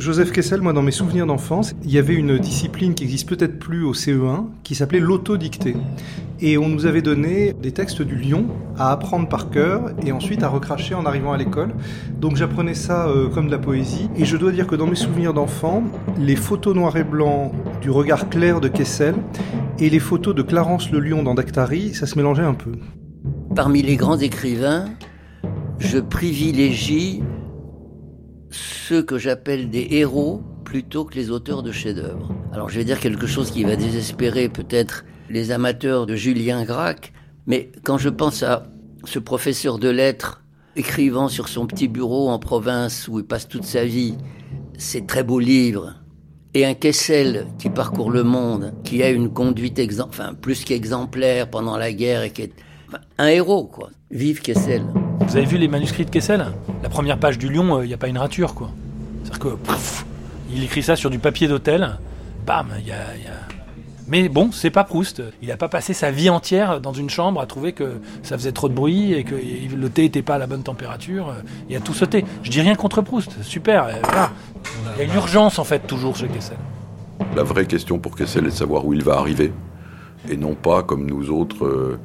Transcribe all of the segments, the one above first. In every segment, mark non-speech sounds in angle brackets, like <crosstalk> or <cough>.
Joseph Kessel, moi, dans mes souvenirs d'enfance, il y avait une discipline qui existe peut-être plus au CE1 qui s'appelait l'autodictée. Et on nous avait donné des textes du Lion à apprendre par cœur et ensuite à recracher en arrivant à l'école. Donc j'apprenais ça euh, comme de la poésie. Et je dois dire que dans mes souvenirs d'enfant, les photos noir et blanc du regard clair de Kessel et les photos de Clarence le Lion dans Dactari, ça se mélangeait un peu. Parmi les grands écrivains, je privilégie ceux que j'appelle des héros plutôt que les auteurs de chefs-d'œuvre. Alors je vais dire quelque chose qui va désespérer peut-être les amateurs de Julien Gracq, mais quand je pense à ce professeur de lettres écrivant sur son petit bureau en province où il passe toute sa vie ces très beaux livres, et un Kessel qui parcourt le monde, qui a une conduite enfin, plus qu'exemplaire pendant la guerre et qui est un héros, quoi. Vive Kessel. Vous avez vu les manuscrits de Kessel? La première page du Lion, il euh, n'y a pas une rature, quoi. C'est-à-dire que, il écrit ça sur du papier d'hôtel, bam, il y a, Mais bon, c'est pas Proust. Il n'a pas passé sa vie entière dans une chambre à trouver que ça faisait trop de bruit et que le thé n'était pas à la bonne température. Il a tout sauté. Je dis rien contre Proust, super. Euh, il y a une urgence en fait toujours chez Kessel. La vraie question pour Kessel est de savoir où il va arriver et non pas comme nous autres. Euh,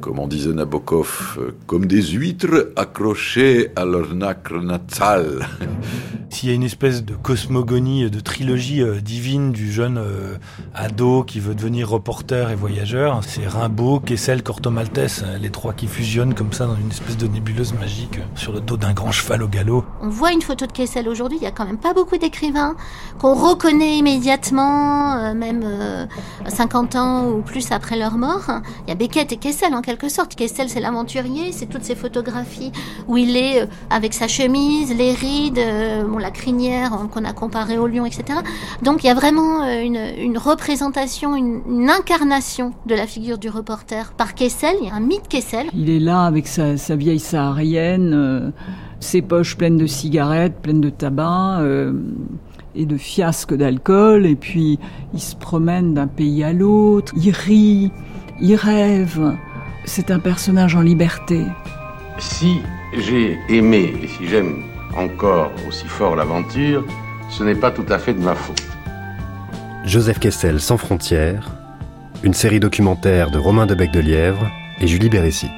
comme on disait Nabokov, euh, comme des huîtres accrochées à leur nacre natal. <laughs> S'il y a une espèce de cosmogonie, de trilogie euh, divine du jeune euh, ado qui veut devenir reporter et voyageur, c'est Rimbaud, Kessel, Corto Maltese, les trois qui fusionnent comme ça dans une espèce de nébuleuse magique sur le dos d'un grand cheval au galop. On voit une photo de Kessel aujourd'hui, il y a quand même pas beaucoup d'écrivains qu'on reconnaît immédiatement, même 50 ans ou plus après leur mort. Il y a Beckett et Kessel en quelque sorte. Kessel, c'est l'aventurier, c'est toutes ces photographies où il est euh, avec sa chemise, les rides, euh, la crinière qu'on a comparé au lion, etc. Donc il y a vraiment euh, une, représentation, une, incarnation de la figure du reporter par Kessel. Il y a un mythe Kessel. Il est là avec sa, vieille saharienne, ses poches pleines de cigarettes, pleines de tabac et de fiasques d'alcool, et puis il se promène d'un pays à l'autre, il rit, il rêve, c'est un personnage en liberté. Si j'ai aimé et si j'aime encore aussi fort l'aventure, ce n'est pas tout à fait de ma faute. Joseph Kessel sans frontières, une série documentaire de Romain Debec de Lièvre et Julie Bérécy.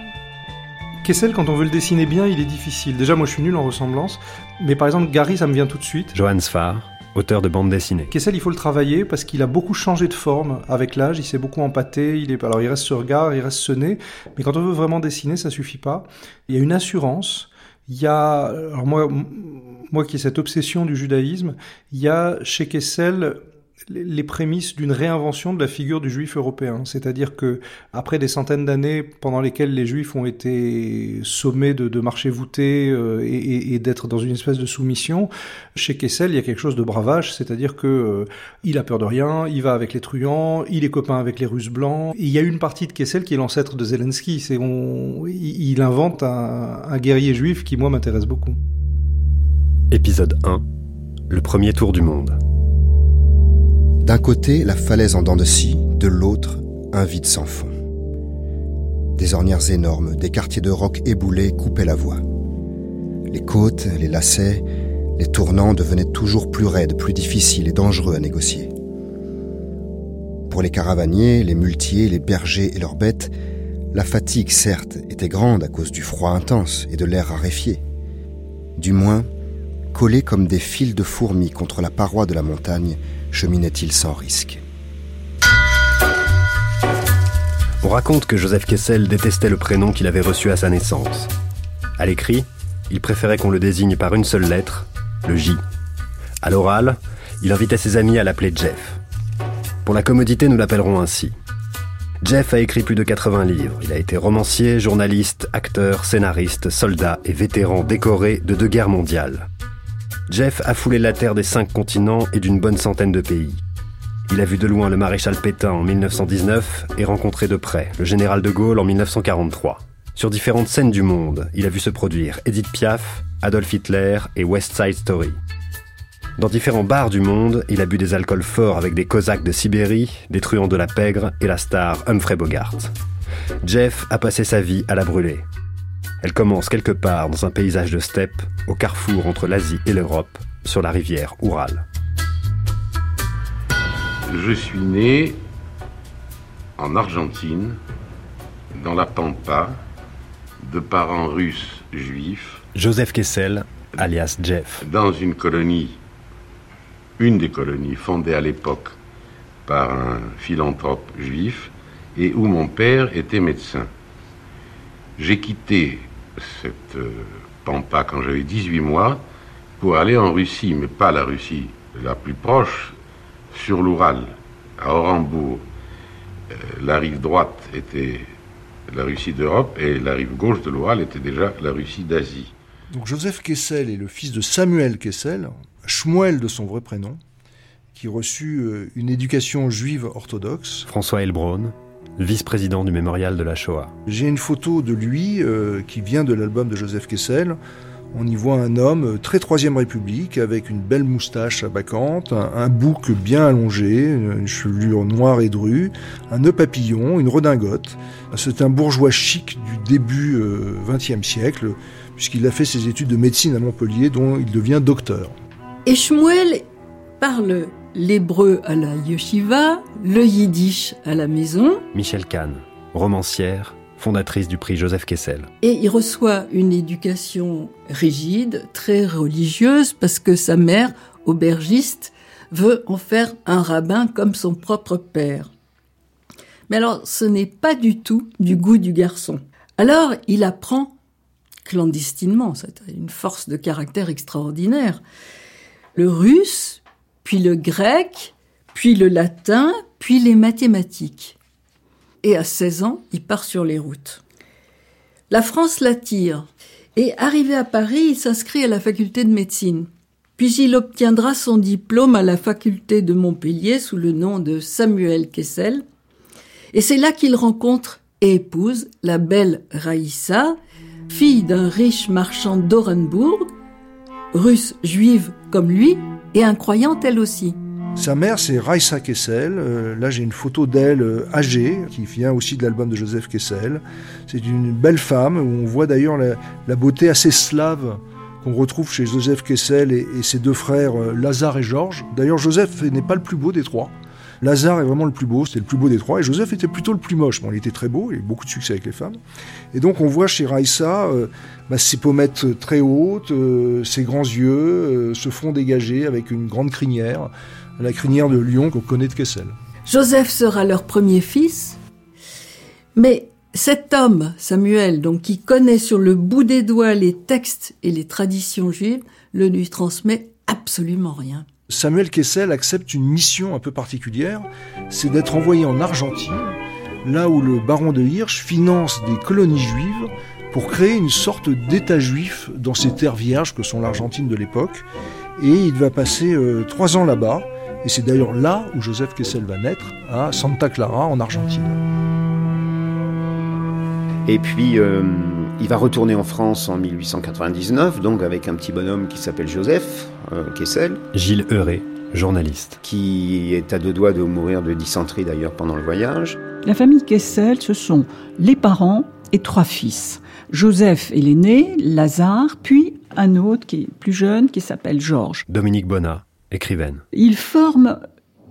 Kessel, quand on veut le dessiner bien, il est difficile. Déjà, moi je suis nul en ressemblance, mais par exemple, Gary, ça me vient tout de suite. Johannes Sfar auteur de bande dessinée. Kessel, il faut le travailler parce qu'il a beaucoup changé de forme avec l'âge, il s'est beaucoup empâté, il est, alors il reste ce regard, il reste ce nez, mais quand on veut vraiment dessiner, ça suffit pas. Il y a une assurance, il y a, alors moi, moi qui ai cette obsession du judaïsme, il y a chez Kessel les prémices d'une réinvention de la figure du juif européen. C'est-à-dire que après des centaines d'années pendant lesquelles les juifs ont été sommés de, de marcher voûtés euh, et, et, d'être dans une espèce de soumission, chez Kessel, il y a quelque chose de bravage, c'est-à-dire que euh, il a peur de rien, il va avec les truands, il est copain avec les Russes blancs. il y a une partie de Kessel qui est l'ancêtre de Zelensky. C'est on, il invente un, un guerrier juif qui moi m'intéresse beaucoup. Épisode 1 Le premier tour du monde. D'un côté, la falaise en dents de scie, de l'autre, un vide sans fond. Des ornières énormes, des quartiers de roc éboulés coupaient la voie. Les côtes, les lacets, les tournants devenaient toujours plus raides, plus difficiles et dangereux à négocier. Pour les caravaniers, les muletiers, les bergers et leurs bêtes, la fatigue, certes, était grande à cause du froid intense et de l'air raréfié. Du moins, collés comme des fils de fourmis contre la paroi de la montagne, cheminait-il sans risque? On raconte que Joseph Kessel détestait le prénom qu'il avait reçu à sa naissance. À l'écrit, il préférait qu'on le désigne par une seule lettre, le J. À l'oral, il invitait ses amis à l'appeler Jeff. Pour la commodité, nous l'appellerons ainsi. Jeff a écrit plus de 80 livres. Il a été romancier, journaliste, acteur, scénariste, soldat et vétéran décoré de deux guerres mondiales. Jeff a foulé la terre des cinq continents et d'une bonne centaine de pays. Il a vu de loin le maréchal Pétain en 1919 et rencontré de près le général de Gaulle en 1943. Sur différentes scènes du monde, il a vu se produire Edith Piaf, Adolf Hitler et West Side Story. Dans différents bars du monde, il a bu des alcools forts avec des Cosaques de Sibérie, des truands de la pègre et la star Humphrey Bogart. Jeff a passé sa vie à la brûler. Elle commence quelque part dans un paysage de steppe, au carrefour entre l'Asie et l'Europe, sur la rivière Oural. Je suis né en Argentine, dans la Pampa, de parents russes juifs. Joseph Kessel, alias Jeff. Dans une colonie, une des colonies fondées à l'époque par un philanthrope juif, et où mon père était médecin. J'ai quitté cette euh, pampa quand j'avais 18 mois pour aller en Russie, mais pas la Russie la plus proche, sur l'Oural, à Orenbourg. Euh, la rive droite était la Russie d'Europe et la rive gauche de l'Oural était déjà la Russie d'Asie. Donc Joseph Kessel est le fils de Samuel Kessel, Shmuel de son vrai prénom, qui reçut euh, une éducation juive orthodoxe. François Elbron, vice-président du mémorial de la Shoah. J'ai une photo de lui euh, qui vient de l'album de Joseph Kessel. On y voit un homme euh, très Troisième République avec une belle moustache à bacante, un, bouc bien allongé, une, chevelure noire et drue, un nœud papillon, une redingote. C'est un bourgeois chic du début XXe euh, siècle, puisqu'il a fait ses études de médecine à Montpellier, dont il devient docteur. Et Shmuel parle l'hébreu à la yeshiva, le yiddish à la maison. Michel Kahn, romancière, fondatrice du prix Joseph Kessel. Et il reçoit une éducation rigide, très religieuse, parce que sa mère, aubergiste, veut en faire un rabbin comme son propre père. Mais alors, ce n'est pas du tout du goût du garçon. Alors, il apprend clandestinement, c'est une force de caractère extraordinaire, le russe, puis le grec, puis le latin, puis les mathématiques. Et à 16 ans, il part sur les routes. La France l'attire. Et arrivé à Paris, il s'inscrit à la faculté de médecine. Puis il obtiendra son diplôme à la faculté de Montpellier sous le nom de Samuel Kessel. Et c'est là qu'il rencontre et épouse la belle Raïssa, fille d'un riche marchand d'Orenbourg, russe juive comme lui, et incroyante elle aussi. Sa mère, c'est Raissa Kessel. Euh, là, j'ai une photo d'elle euh, âgée, qui vient aussi de l'album de Joseph Kessel. C'est une belle femme, où on voit d'ailleurs la, beauté assez slave qu'on retrouve chez Joseph Kessel et, ses deux frères euh, Lazare et Georges. D'ailleurs, Joseph n'est pas le plus beau des trois. Lazare est vraiment le plus beau, c'était le plus beau des trois, et Joseph était plutôt le plus moche. Bon, il était très beau, il a eu beaucoup de succès avec les femmes. Et donc on voit chez Raissa euh, bah, ses pommettes très hautes, euh, ses grands yeux, euh, ce front dégagé avec une grande crinière, la crinière de lion qu'on connaît de Kessel. Joseph sera leur premier fils, mais cet homme, Samuel, donc qui connaît sur le bout des doigts les textes et les traditions juives, ne lui transmet absolument rien. Samuel Kessel accepte une mission un peu particulière, c'est d'être envoyé en Argentine, là où le baron de Hirsch finance des colonies juives pour créer une sorte d'État juif dans ces terres vierges que sont l'Argentine de l'époque. Et il va passer euh, trois ans là-bas, et c'est d'ailleurs là où Joseph Kessel va naître, à Santa Clara, en Argentine. Et puis, euh, il va retourner en France en 1899, donc avec un petit bonhomme qui s'appelle Joseph euh, Kessel. Gilles Heuré, journaliste. Qui est à deux doigts de mourir de dysenterie d'ailleurs pendant le voyage. La famille Kessel, ce sont les parents et trois fils. Joseph est l'aîné, Lazare, puis un autre qui est plus jeune, qui s'appelle Georges. Dominique Bonnat, écrivaine. Ils forment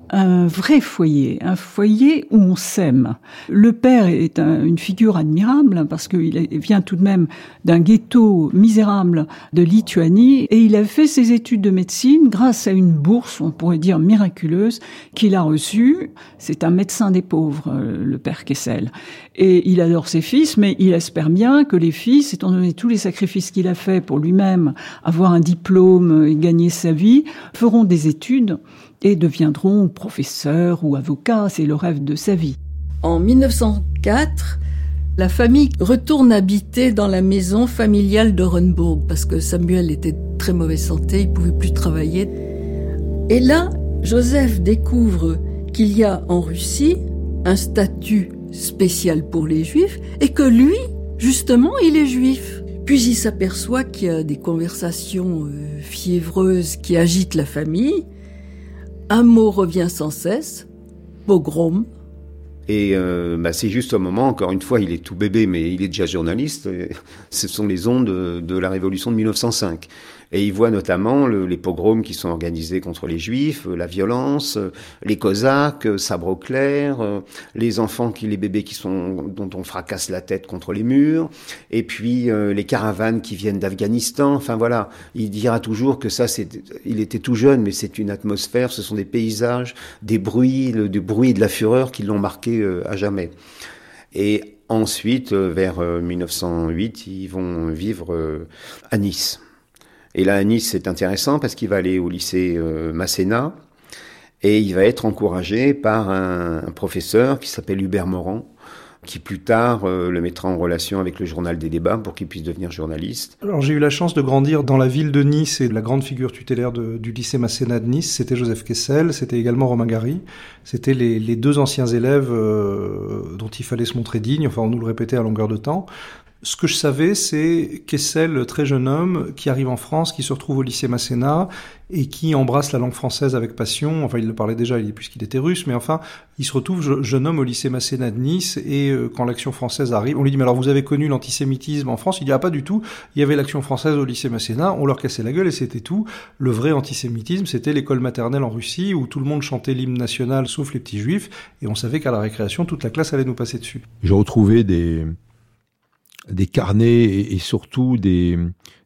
un vrai foyer, un foyer où on s'aime. Le père est une figure admirable parce qu'il vient tout de même d'un ghetto misérable de Lituanie et il a fait ses études de médecine grâce à une bourse, on pourrait dire miraculeuse, qu'il a reçue. C'est un médecin des pauvres, le père Kessel. Et il adore ses fils, mais il espère bien que les fils, étant donné tous les sacrifices qu'il a fait pour lui-même, avoir un diplôme et gagner sa vie, feront des études et deviendront professeurs ou avocats, c'est le rêve de sa vie. En 1904, la famille retourne habiter dans la maison familiale d'Orenburg parce que Samuel était très mauvaise santé, il pouvait plus travailler. Et là, Joseph découvre qu'il y a en Russie un statut spécial pour les juifs et que lui Justement, il est juif. Puis il s'aperçoit qu'il y a des conversations euh, fiévreuses qui agitent la famille. Un mot revient sans cesse, pogrom. Et euh, bah, c'est juste au moment, encore une fois, il est tout bébé, mais il est déjà journaliste. <laughs> Ce sont les ondes de, de la révolution de 1905. Et il voit notamment le, les pogroms qui sont organisés contre les juifs, euh, la violence, euh, les cosaques, euh, sabre au clair, les enfants, qui, les bébés qui sont, dont on fracasse la tête contre les murs, et puis les caravanes qui viennent d'Afghanistan. Enfin voilà, il dira toujours que ça, c'est, il était tout jeune, mais c'est une atmosphère, ce sont des paysages, des bruits, le, du bruit et de la fureur qui l'ont marqué à jamais. Et ensuite, vers 1908, ils vont vivre à Nice. Et là, à Nice, c'est intéressant parce qu'il va aller au lycée euh, Masséna et il va être encouragé par un, professeur qui s'appelle Hubert Morand, qui plus tard euh, le mettra en relation avec le journal des débats pour qu'il puisse devenir journaliste. Alors j'ai eu la chance de grandir dans la ville de Nice et la grande figure tutélaire du lycée Masséna de Nice, c'était Joseph Kessel, c'était également Romain Gary, c'était les, les, deux anciens élèves euh, dont il fallait se montrer digne, enfin on nous le répétait à longueur de temps. Ce que je savais, c'est Kessel, très jeune homme, qui arrive en France, qui se retrouve au lycée Masséna et qui embrasse la langue française avec passion. Enfin, il le parlait déjà puisqu'il était russe, mais enfin, il se retrouve jeune homme au lycée Masséna de Nice et euh, quand l'action française arrive, on lui dit, mais alors vous avez connu l'antisémitisme en France? Il dit, ah pas du tout, il y avait l'action française au lycée Masséna, on leur cassait la gueule et c'était tout. Le vrai antisémitisme, c'était l'école maternelle en Russie où tout le monde chantait l'hymne national sauf les petits juifs et on savait qu'à la récréation, toute la classe allait nous passer dessus. J'ai retrouvé des des carnets et, et surtout des,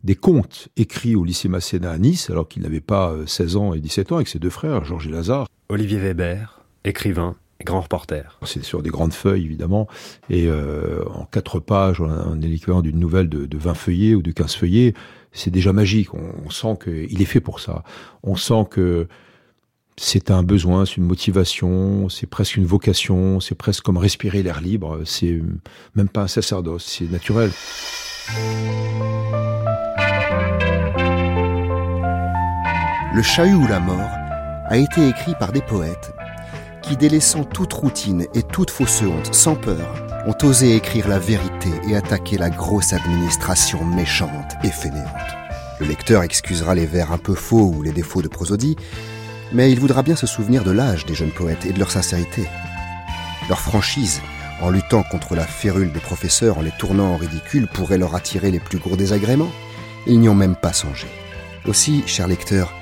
des contes écrits au lycée Masséna à Nice, alors qu'il n'avait pas 16 ans et 17 ans, avec ses deux frères, Georges et Lazare. Olivier Weber, écrivain, grand reporter. C'est sur des grandes feuilles, évidemment, et euh, en quatre pages, on est l'équivalent d'une nouvelle de, de 20 feuillets ou de 15 feuillets, c'est déjà magique. On, on sent qu'il est fait pour ça. On sent que c'est un besoin, c'est une motivation, c'est presque une vocation, c'est presque comme respirer l'air libre, c'est même pas un sacerdoce, c'est naturel. Le chahut ou la mort a été écrit par des poètes qui, délaissant toute routine et toute fausse honte, sans peur, ont osé écrire la vérité et attaquer la grosse administration méchante et fainéante. Le lecteur excusera les vers un peu faux ou les défauts de prosodie, mais il voudra bien se souvenir de l'âge des jeunes poètes et de leur sincérité. Leur franchise, en luttant contre la férule des professeurs en les tournant en ridicule, pourrait leur attirer les plus gros désagréments. Ils n'y ont même pas songé. Aussi, cher lecteur,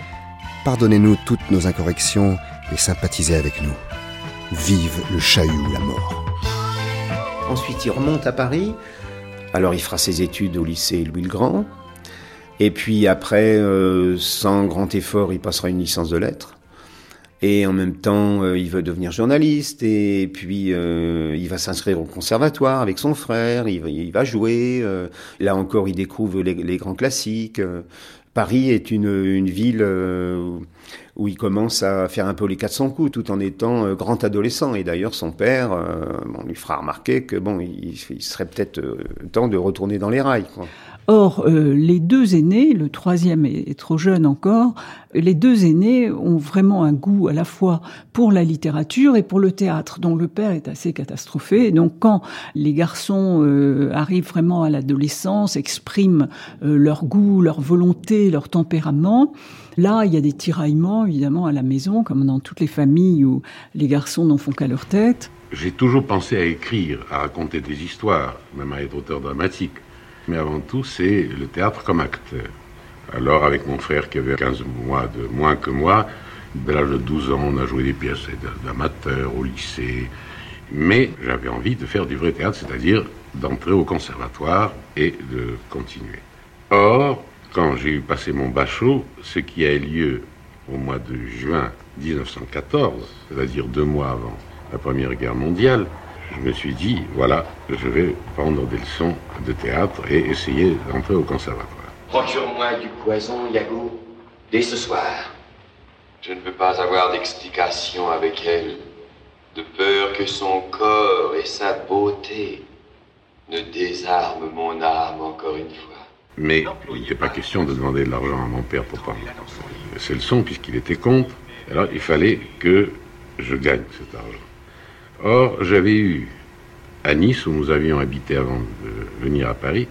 pardonnez-nous toutes nos incorrections et sympathisez avec nous. Vive le chahut ou la mort. Ensuite, il remonte à Paris. Alors, il fera ses études au lycée Louis le Grand. Et puis après, euh, sans grand effort, il passera une licence de lettres. Et en même temps, euh, il veut devenir journaliste. Et puis, euh, il va s'inscrire au conservatoire avec son frère. Il va, il va jouer. Euh, là encore, il découvre les, les grands classiques. Paris est une, une ville où il commence à faire un peu les 400 coups tout en étant grand adolescent. Et d'ailleurs, son père, on lui fera remarquer que bon, il, il serait peut-être temps de retourner dans les rails. Quoi. Or, euh, les deux aînés, le troisième est, trop jeune encore, les deux aînés ont vraiment un goût à la fois pour la littérature et pour le théâtre, dont le père est assez catastrophé. Et donc, quand les garçons euh, arrivent vraiment à l'adolescence, expriment euh, leur goût, leur volonté, leur tempérament, Là, il y a des tiraillements, évidemment, à la maison, comme dans toutes les familles où les garçons n'en font qu'à leur tête. J'ai toujours pensé à écrire, à raconter des histoires, même à être auteur dramatique mais avant tout, c'est le théâtre comme acteur. Alors, avec mon frère qui avait 15 mois de moins que moi, dès l'âge de 12 ans, on a joué des pièces d'amateurs au lycée. Mais j'avais envie de faire du vrai théâtre, c'est-à-dire d'entrer au conservatoire et de continuer. Or, quand j'ai eu passé mon bachot, ce qui a eu lieu au mois de juin 1914, c'est-à-dire deux mois avant la Première Guerre mondiale, je me suis dit, voilà, je vais prendre des leçons de théâtre et essayer d'entrer au conservatoire. Procure-moi du poison, Yago, dès ce soir. Je ne veux pas avoir d'explication avec elle, de peur que son corps et sa beauté ne désarment mon âme encore une fois. Mais il n'était pas question de demander de l'argent à mon père pour prendre ces leçons, puisqu'il était contre. Alors il fallait que je gagne cet argent. Or, j'avais eu à Nice, où nous avions habité avant de venir à Paris,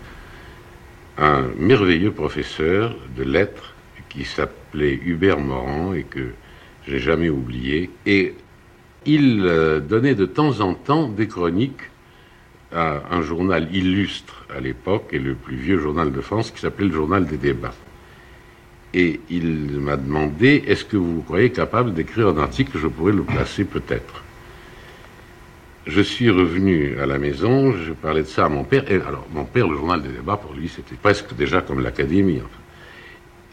un merveilleux professeur de lettres qui s'appelait Hubert Morand et que j'ai jamais oublié. Et il euh, donnait de temps en temps des chroniques à un journal illustre à l'époque et le plus vieux journal de France qui s'appelait le Journal des débats. Et il m'a demandé est-ce que vous vous croyez capable d'écrire un article Je pourrais le placer peut-être? Je suis revenu à la maison, je parlais de ça à mon père. Et alors, mon père, le journal des débats, pour lui, c'était presque déjà comme l'académie.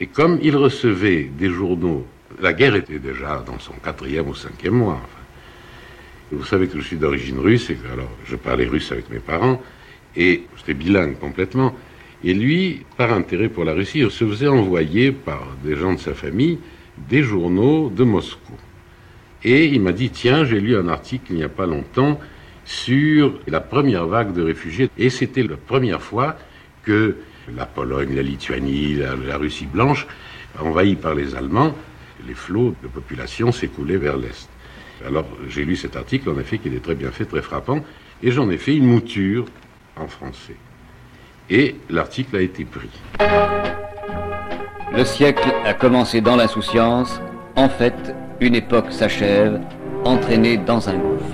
Et comme il recevait des journaux, la guerre était déjà dans son quatrième ou cinquième mois. Vous savez que je suis d'origine russe et alors je parlais russe avec mes parents et j'étais bilingue complètement. Et lui, par intérêt pour la Russie, il se faisait envoyer par des gens de sa famille des journaux de Moscou. Et il m'a dit, tiens, j'ai lu un article il n'y a pas longtemps sur la première vague de réfugiés. Et c'était la première fois que la Pologne, la Lituanie, la, Russie blanche, envahie par les Allemands, les flots de population s'écoulaient vers l'Est. Alors j'ai lu cet article, en effet, qui est très bien fait, très frappant, et j'en ai fait une mouture en français. Et l'article a été pris. Le siècle a commencé dans l'insouciance. En fait, une époque s'achève, entraînée dans un gouffre.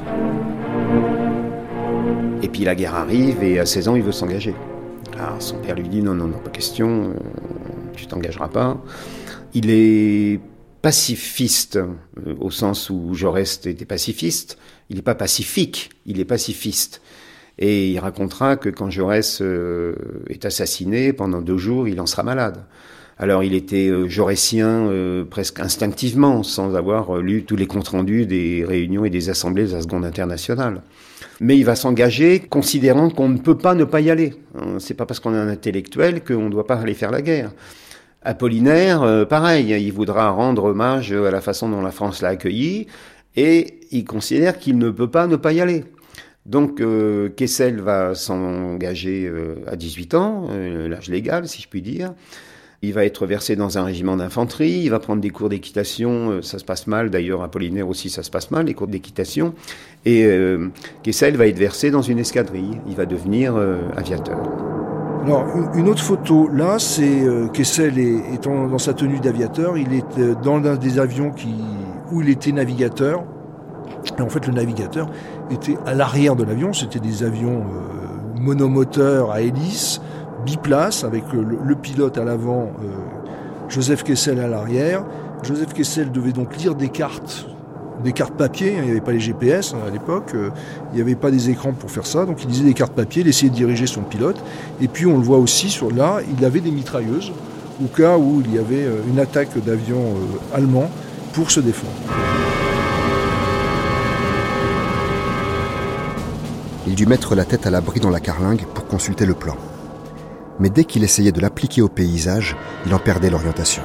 Et puis la guerre arrive et à 16 ans, il veut s'engager. Alors son père lui dit non, non, non, pas question, tu t'engageras pas. Il est pacifiste euh, au sens où Jaurès était pacifiste. Il n'est pas pacifique, il est pacifiste. Et il racontera que quand Jaurès euh, est assassiné, pendant deux jours, il en sera malade. Alors il était euh, jaurétien euh, presque instinctivement, sans avoir euh, lu tous les comptes rendus des réunions et des assemblées de la Seconde Internationale. Mais il va s'engager considérant qu'on ne peut pas ne pas y aller. Hein, c'est pas parce qu'on est un intellectuel qu'on ne doit pas aller faire la guerre. Apollinaire, pareil, il voudra rendre hommage à la façon dont la France l'a accueilli, et il considère qu'il ne peut pas ne pas y aller. Donc Kessel va s'engager à 18 ans, l'âge légal si je puis dire. Il va être versé dans un régiment d'infanterie, il va prendre des cours d'équitation, euh, ça se passe mal, d'ailleurs Apollinaire aussi ça se passe mal, les cours d'équitation, et euh, Kessel va être versé dans une escadrille, il va devenir euh, aviateur. Alors, une autre photo, là, c'est Kessel étant dans sa tenue d'aviateur, il est dans l'un des avions qui, où il était navigateur, et en fait le navigateur était à l'arrière de l'avion, c'était des avions monomoteurs à hélice, biplace avec le, pilote à l'avant, euh, Joseph Kessel à l'arrière. Joseph Kessel devait donc lire des cartes, des cartes papier. Il n'y avait pas les GPS hein, à l'époque, euh, il n'y avait pas des écrans pour faire ça, donc il lisait des cartes papier, il essayait de diriger son pilote. Et puis on le voit aussi sur là, il avait des mitrailleuses au cas où il y avait euh, une attaque d'avions allemands pour se défendre. Il dut mettre la tête à l'abri dans la carlingue pour consulter le plan mais dès qu'il essayait de l'appliquer au paysage, il en perdait l'orientation.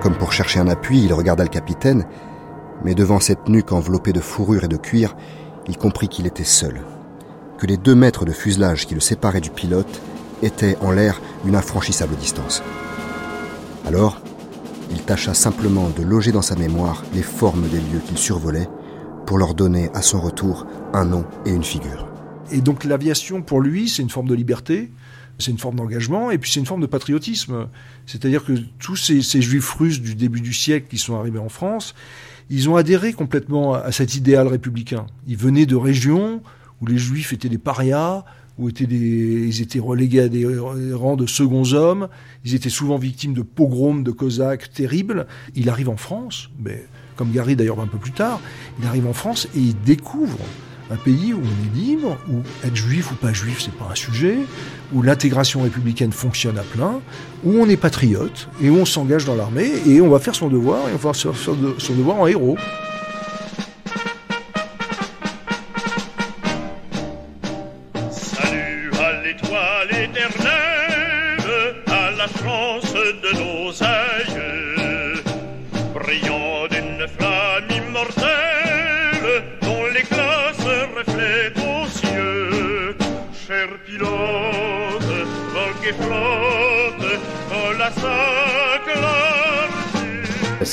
Comme pour chercher un appui, il regarda le capitaine, mais devant cette nuque enveloppée de fourrure et de cuir, il comprit qu'il était seul, que les deux mètres de fuselage qui le séparaient du pilote étaient en l'air une infranchissable distance. Alors, il tâcha simplement de loger dans sa mémoire les formes des lieux qu'il survolait pour leur donner à son retour un nom et une figure. Et donc l'aviation, pour lui, c'est une forme de liberté, c'est une forme d'engagement et puis c'est une forme de patriotisme. C'est-à-dire que tous ces, juifs russes du début du siècle qui sont arrivés en France, ils ont adhéré complètement à cet idéal républicain. Ils venaient de régions où les juifs étaient des parias, où étaient ils étaient relégués à des rangs de seconds hommes, ils étaient souvent victimes de pogroms, de cosaques terribles. Il arrive en France, mais comme Gary d'ailleurs un peu plus tard, il arrive en France et il découvre un pays où on est libre, où être juif ou pas juif, c'est pas un sujet, où l'intégration républicaine fonctionne à plein, où on est patriote et où on s'engage dans l'armée et on va faire son devoir et on va faire son devoir en héros.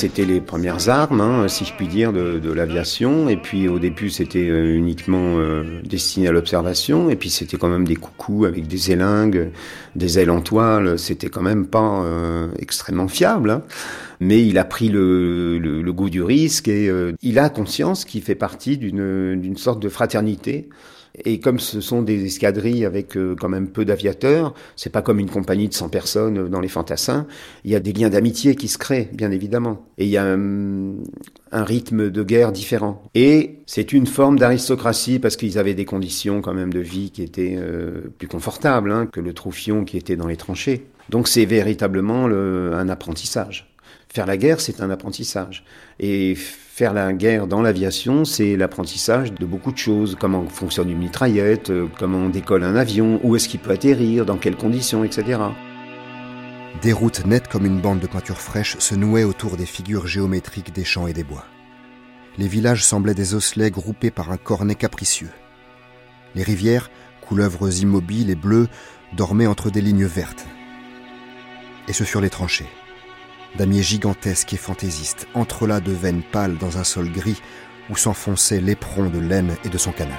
C'était les premières armes, hein, si je puis dire, de, de l'aviation. Et puis au début, c'était euh, uniquement euh, destiné à l'observation. Et puis c'était quand même des coucous avec des élingues, des ailes en toile. C'était quand même pas euh, extrêmement fiable. Hein. Mais il a pris le, le, le goût du risque et euh, il a conscience qu'il fait partie d'une d'une sorte de fraternité. Et comme ce sont des escadrilles avec euh, quand même peu d'aviateurs, c'est pas comme une compagnie de 100 personnes euh, dans les fantassins, il y a des liens d'amitié qui se créent, bien évidemment. Et il y a un, un rythme de guerre différent. Et c'est une forme d'aristocratie parce qu'ils avaient des conditions quand même de vie qui étaient euh, plus confortables hein, que le troufion qui était dans les tranchées. Donc c'est véritablement le, un apprentissage. Faire la guerre, c'est un apprentissage. Et faire la guerre dans l'aviation, c'est l'apprentissage de beaucoup de choses. Comment fonctionne une mitraillette, euh, comment on décolle un avion, où est-ce qu'il peut atterrir, dans quelles conditions, etc. Des routes nettes comme une bande de peinture fraîche se nouaient autour des figures géométriques des champs et des bois. Les villages semblaient des osselets groupés par un cornet capricieux. Les rivières, couleuvres immobiles et bleues, dormaient entre des lignes vertes. Et ce furent les tranchées damiers gigantesques et fantaisistes, entrelacs de veines pâles dans un sol gris où s'enfonçait l'éperon de laine et de son canal.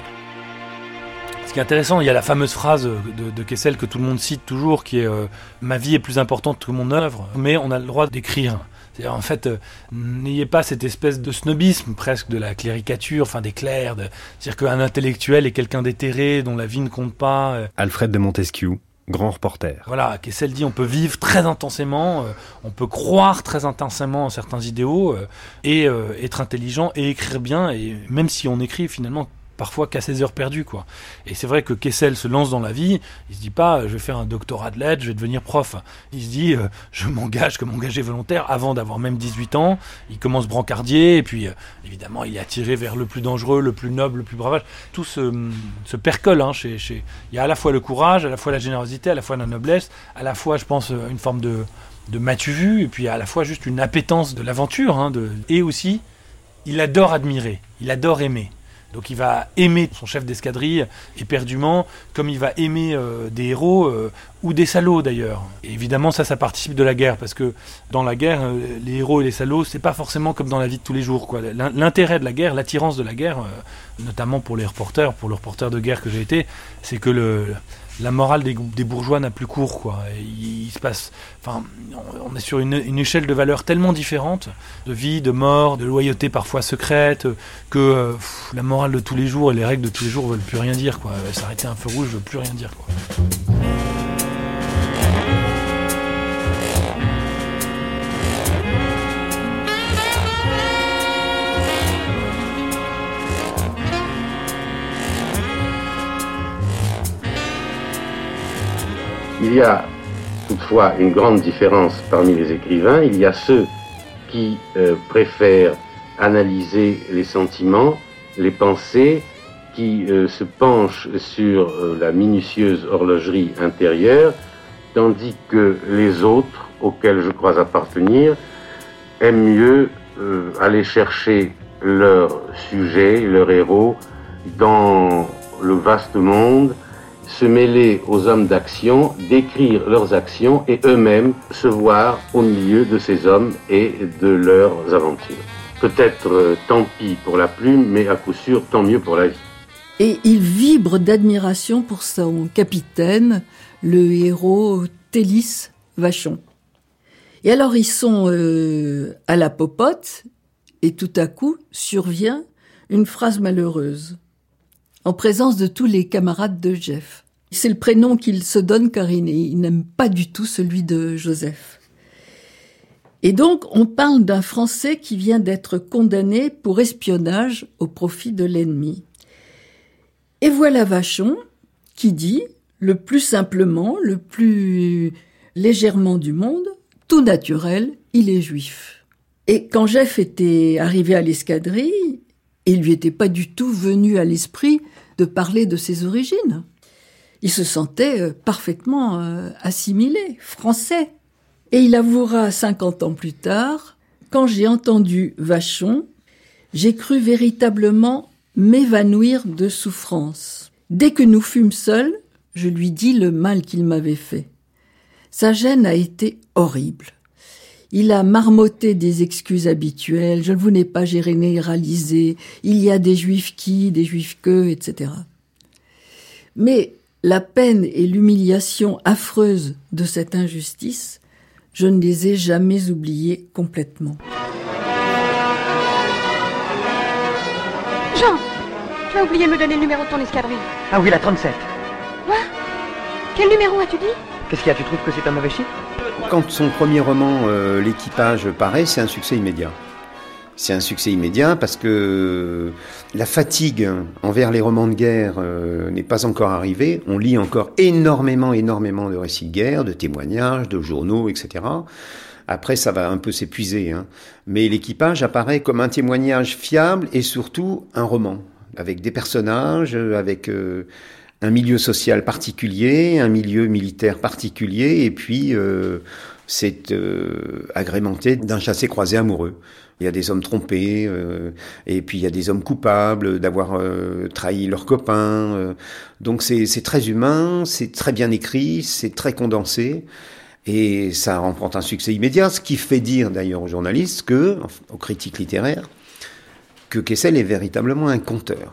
Ce qui est intéressant, il y a la fameuse phrase de, de Kessel que tout le monde cite toujours, qui est euh, Ma vie est plus importante que mon œuvre, mais on a le droit d'écrire. C'est-à-dire, en fait, euh, n'ayez pas cette espèce de snobisme presque de la cléricature, enfin des clercs. De... C'est-à-dire qu'un intellectuel est quelqu'un d'éthéré, dont la vie ne compte pas. euh. Alfred de Montesquieu, grand reporter. Voilà, Kessel dit on peut vivre très intensément, euh, on peut croire très intensément en certains idéaux, euh, et euh, être intelligent et écrire bien, et même si on écrit finalement parfois qu'à ses heures perdues quoi. Et c'est vrai que Kessel se lance dans la vie, il se dit pas je vais faire un doctorat de lettres, je vais devenir prof. Il se dit euh, je m'engage comme engagé volontaire avant d'avoir même 18 ans. Il commence brancardier et puis euh, évidemment il est attiré vers le plus dangereux, le plus noble, le plus bravage. Tout se, percole hein, chez, il y a à la fois le courage, à la fois la générosité, à la fois la noblesse, à la fois je pense euh, une forme de de matu vu et puis à la fois juste une appétence de l'aventure hein, et aussi il adore admirer, il adore aimer. Donc il va aimer son chef d'escadrille éperdument, comme il va aimer euh, des héros euh, ou des salauds d'ailleurs. Évidemment ça, ça participe de la guerre parce que dans la guerre, euh, les héros et les salauds, c'est pas forcément comme dans la vie de tous les jours. L'intérêt de la guerre, l'attirance de la guerre, notamment pour les reporters, pour le reporter de guerre que j'ai été, c'est que le la morale des, bourgeois n'a plus cours quoi. Il, se passe, on est sur une, échelle de valeurs tellement différentes, de vie, de mort, de loyauté parfois secrète, que euh, la morale de tous les jours et les règles de tous les jours veulent plus rien dire quoi. S'arrêter un feu rouge veut plus rien dire quoi. Il y a toutefois une grande différence parmi les écrivains. Il y a ceux qui euh, préfèrent analyser les sentiments, les pensées, qui euh, se penchent sur euh, la minutieuse horlogerie intérieure, tandis que les autres, auxquels je crois appartenir, aiment mieux aller chercher leur sujet, leur héros, dans le vaste monde, se mêler aux hommes d'action, décrire leurs actions et eux-mêmes se voir au milieu de ces hommes et de leurs aventures. Peut-être euh, tant pis pour la plume, mais à coup sûr tant mieux pour la vie. Et il vibre d'admiration pour son capitaine, le héros Télis Vachon. Et alors ils sont euh, à la popote, et tout à coup survient une phrase malheureuse, en présence de tous les camarades de Jeff. C'est le prénom qu'il se donne car il, il n'aime pas du tout celui de Joseph. Et donc on parle d'un Français qui vient d'être condamné pour espionnage au profit de l'ennemi. Et voilà Vachon qui dit, le plus simplement, le plus légèrement du monde, tout naturel, il est juif. Et quand Jeff était arrivé à l'escadrille, il lui était pas du tout venu à l'esprit de parler de ses origines. Il se sentait euh, parfaitement euh, assimilé, français. Et il avouera 50 ans plus tard, quand j'ai entendu Vachon, j'ai cru véritablement m'évanouir de souffrance. Dès que nous fûmes seuls, je lui dis le mal qu'il m'avait fait. Sa gêne a été horrible. Il a marmotté des excuses habituelles. Je ne vous n'ai pas généralisé. Il y a des juifs qui, des juifs que, etc. Mais la peine et l'humiliation affreuse de cette injustice, je ne les ai jamais oubliées complètement. Jean, tu as oublié de me donner le numéro de ton escadrille. Ah oui, la 37. Quoi? Quel numéro as-tu dit? Qu'est-ce qu'il y a? Tu trouves que c'est un mauvais chiffre? Quand son premier roman, euh, L'équipage, paraît, c'est un succès immédiat. C'est un succès immédiat parce que la fatigue envers les romans de guerre euh, n'est pas encore arrivée. On lit encore énormément, énormément de récits de guerre, de témoignages, de journaux, etc. Après, ça va un peu s'épuiser. Hein. Mais l'équipage apparaît comme un témoignage fiable et surtout un roman, avec des personnages, avec euh, un milieu social particulier, un milieu militaire particulier, et puis euh, c'est euh, agrémenté d'un chassé-croisé amoureux. Il y a des hommes trompés, et puis il y a des hommes coupables d'avoir trahi leurs copains. donc c'est très humain, c'est très bien écrit, c'est très condensé. Et ça remporte un succès immédiat, ce qui fait dire d'ailleurs aux journalistes que, aux critiques littéraires, que Kessel est véritablement un conteur.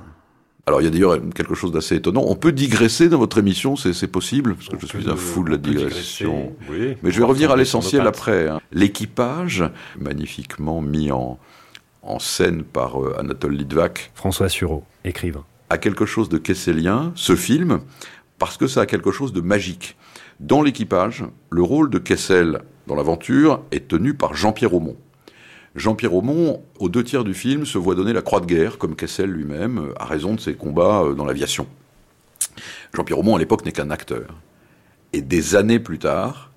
Alors il y a d'ailleurs quelque chose d'assez étonnant. On peut digresser dans votre émission, c'est possible, parce que je suis un fou de la digression. Oui, Mais je vais revenir à l'essentiel après. hein. L'équipage, magnifiquement mis en, en scène par euh, Anatole Litvak, François Sureau, écrivain. a quelque chose de kesselien, ce film, parce que ça a quelque chose de magique. Dans l'équipage, le rôle de Kessel dans l'aventure est tenu par Jean-Pierre Aumont. Jean-Pierre Aumont, aux deux tiers du film, se voit donner la croix de guerre, comme Kessel lui-même, à raison de ses combats euh, dans l'aviation. Jean-Pierre Aumont, à l'époque, n'est qu'un acteur. Et des années plus tard,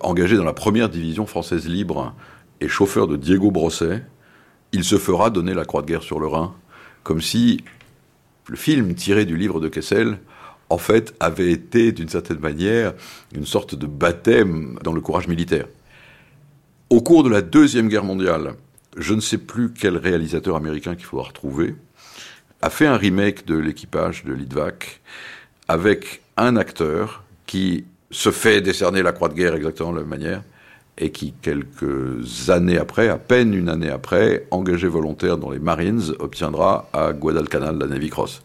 engagé dans la première division française libre et chauffeur de Diego Brosset, il se fera donner la croix de guerre sur le Rhin, comme si le film tiré du livre de Kessel, en fait, avait été, d'une certaine manière, une sorte de baptême dans le courage militaire. Au cours de la Deuxième Guerre mondiale, je ne sais plus quel réalisateur américain qu'il faudra retrouver, a fait un remake de l'équipage de Litvak avec un acteur qui se fait décerner la croix de guerre exactement de la même manière et qui, quelques années après, à peine une année après, engagé volontaire dans les Marines, obtiendra à Guadalcanal la Navy Cross.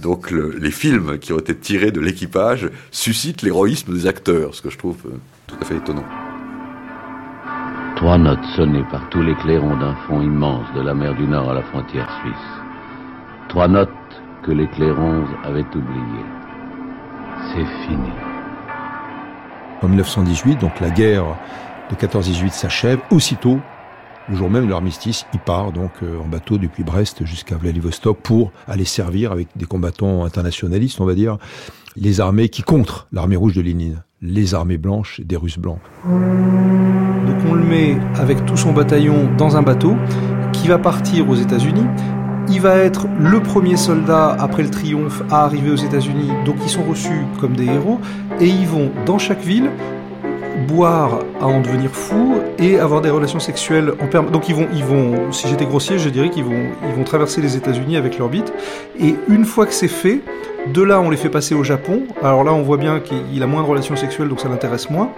Donc le- les films qui ont été tirés de l'équipage suscitent l'héroïsme des acteurs, ce que je trouve euh, tout à fait étonnant. Trois notes sonnées par tous les clairons d'un fond immense de la mer du Nord à la frontière suisse. Trois notes que les clairons avaient oubliées. C'est fini. En 1918, donc la guerre de 14-18 s'achève. Aussitôt, le jour même de l'armistice, il part donc euh, en bateau depuis Brest jusqu'à Vladivostok pour aller servir avec des combattants internationalistes, on va dire, les armées qui contre l'armée rouge de Lénine, les armées blanches des Russes blancs. Donc on le met avec tout son bataillon dans un bateau qui va partir aux États-Unis. Il va être le premier soldat après le triomphe à arriver aux États-Unis, donc ils sont reçus comme des héros et ils vont dans chaque ville boire à en devenir fou et avoir des relations sexuelles en permanence. Donc ils vont, ils vont, si j'étais grossier, je dirais qu'ils vont, ils vont traverser les États-Unis avec leur bite. Et une fois que c'est fait, de là on les fait passer au Japon. Alors là on voit bien qu'il a moins de relations sexuelles, donc ça l'intéresse moins.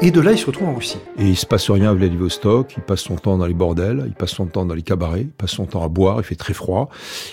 Et de là il se retrouve en Russie. Et il se passe rien à Vladivostok, il passe son temps dans les bordels, il passe son temps dans les cabarets, il passe son temps à boire, il fait très froid.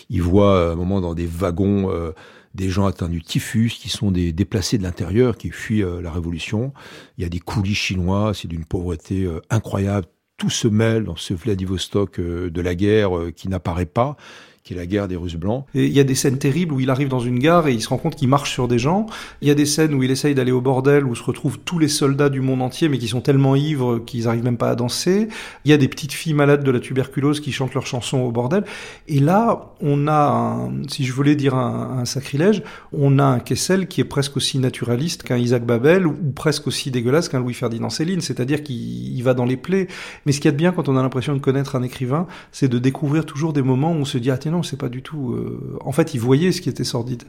Il voit à un moment dans des wagons euh, des gens atteints du typhus, qui sont des déplacés de l'intérieur, qui fuient euh, la révolution. Il y a des coulis chinois, c'est d'une pauvreté euh, incroyable. Tout se mêle dans ce Vladivostok euh, de la guerre qui n'apparaît pas, qui est la guerre des Russes blancs. Et il y a des scènes terribles où il arrive dans une gare et il se rend compte qu'il marche sur des gens. Il y a des scènes où il essaye d'aller au bordel où se retrouvent tous les soldats du monde entier mais qui sont tellement ivres qu'ils arrivent même pas à danser. Il y a des petites filles malades de la tuberculose qui chantent leurs chansons au bordel. Et là, on a, un, si je voulais dire un, sacrilège, on a un Kessel qui est presque aussi naturaliste qu'un Isaac Babel ou presque aussi dégueulasse qu'un Louis-Ferdinand Céline. C'est-à-dire qu'il il va dans les plaies. Mais ce qu'il y a de bien quand on a l'impression de connaître un écrivain, c'est de découvrir toujours des moments où on se dit ah tiens non c'est pas du tout. euh, En fait, il voyait ce qui était sordide.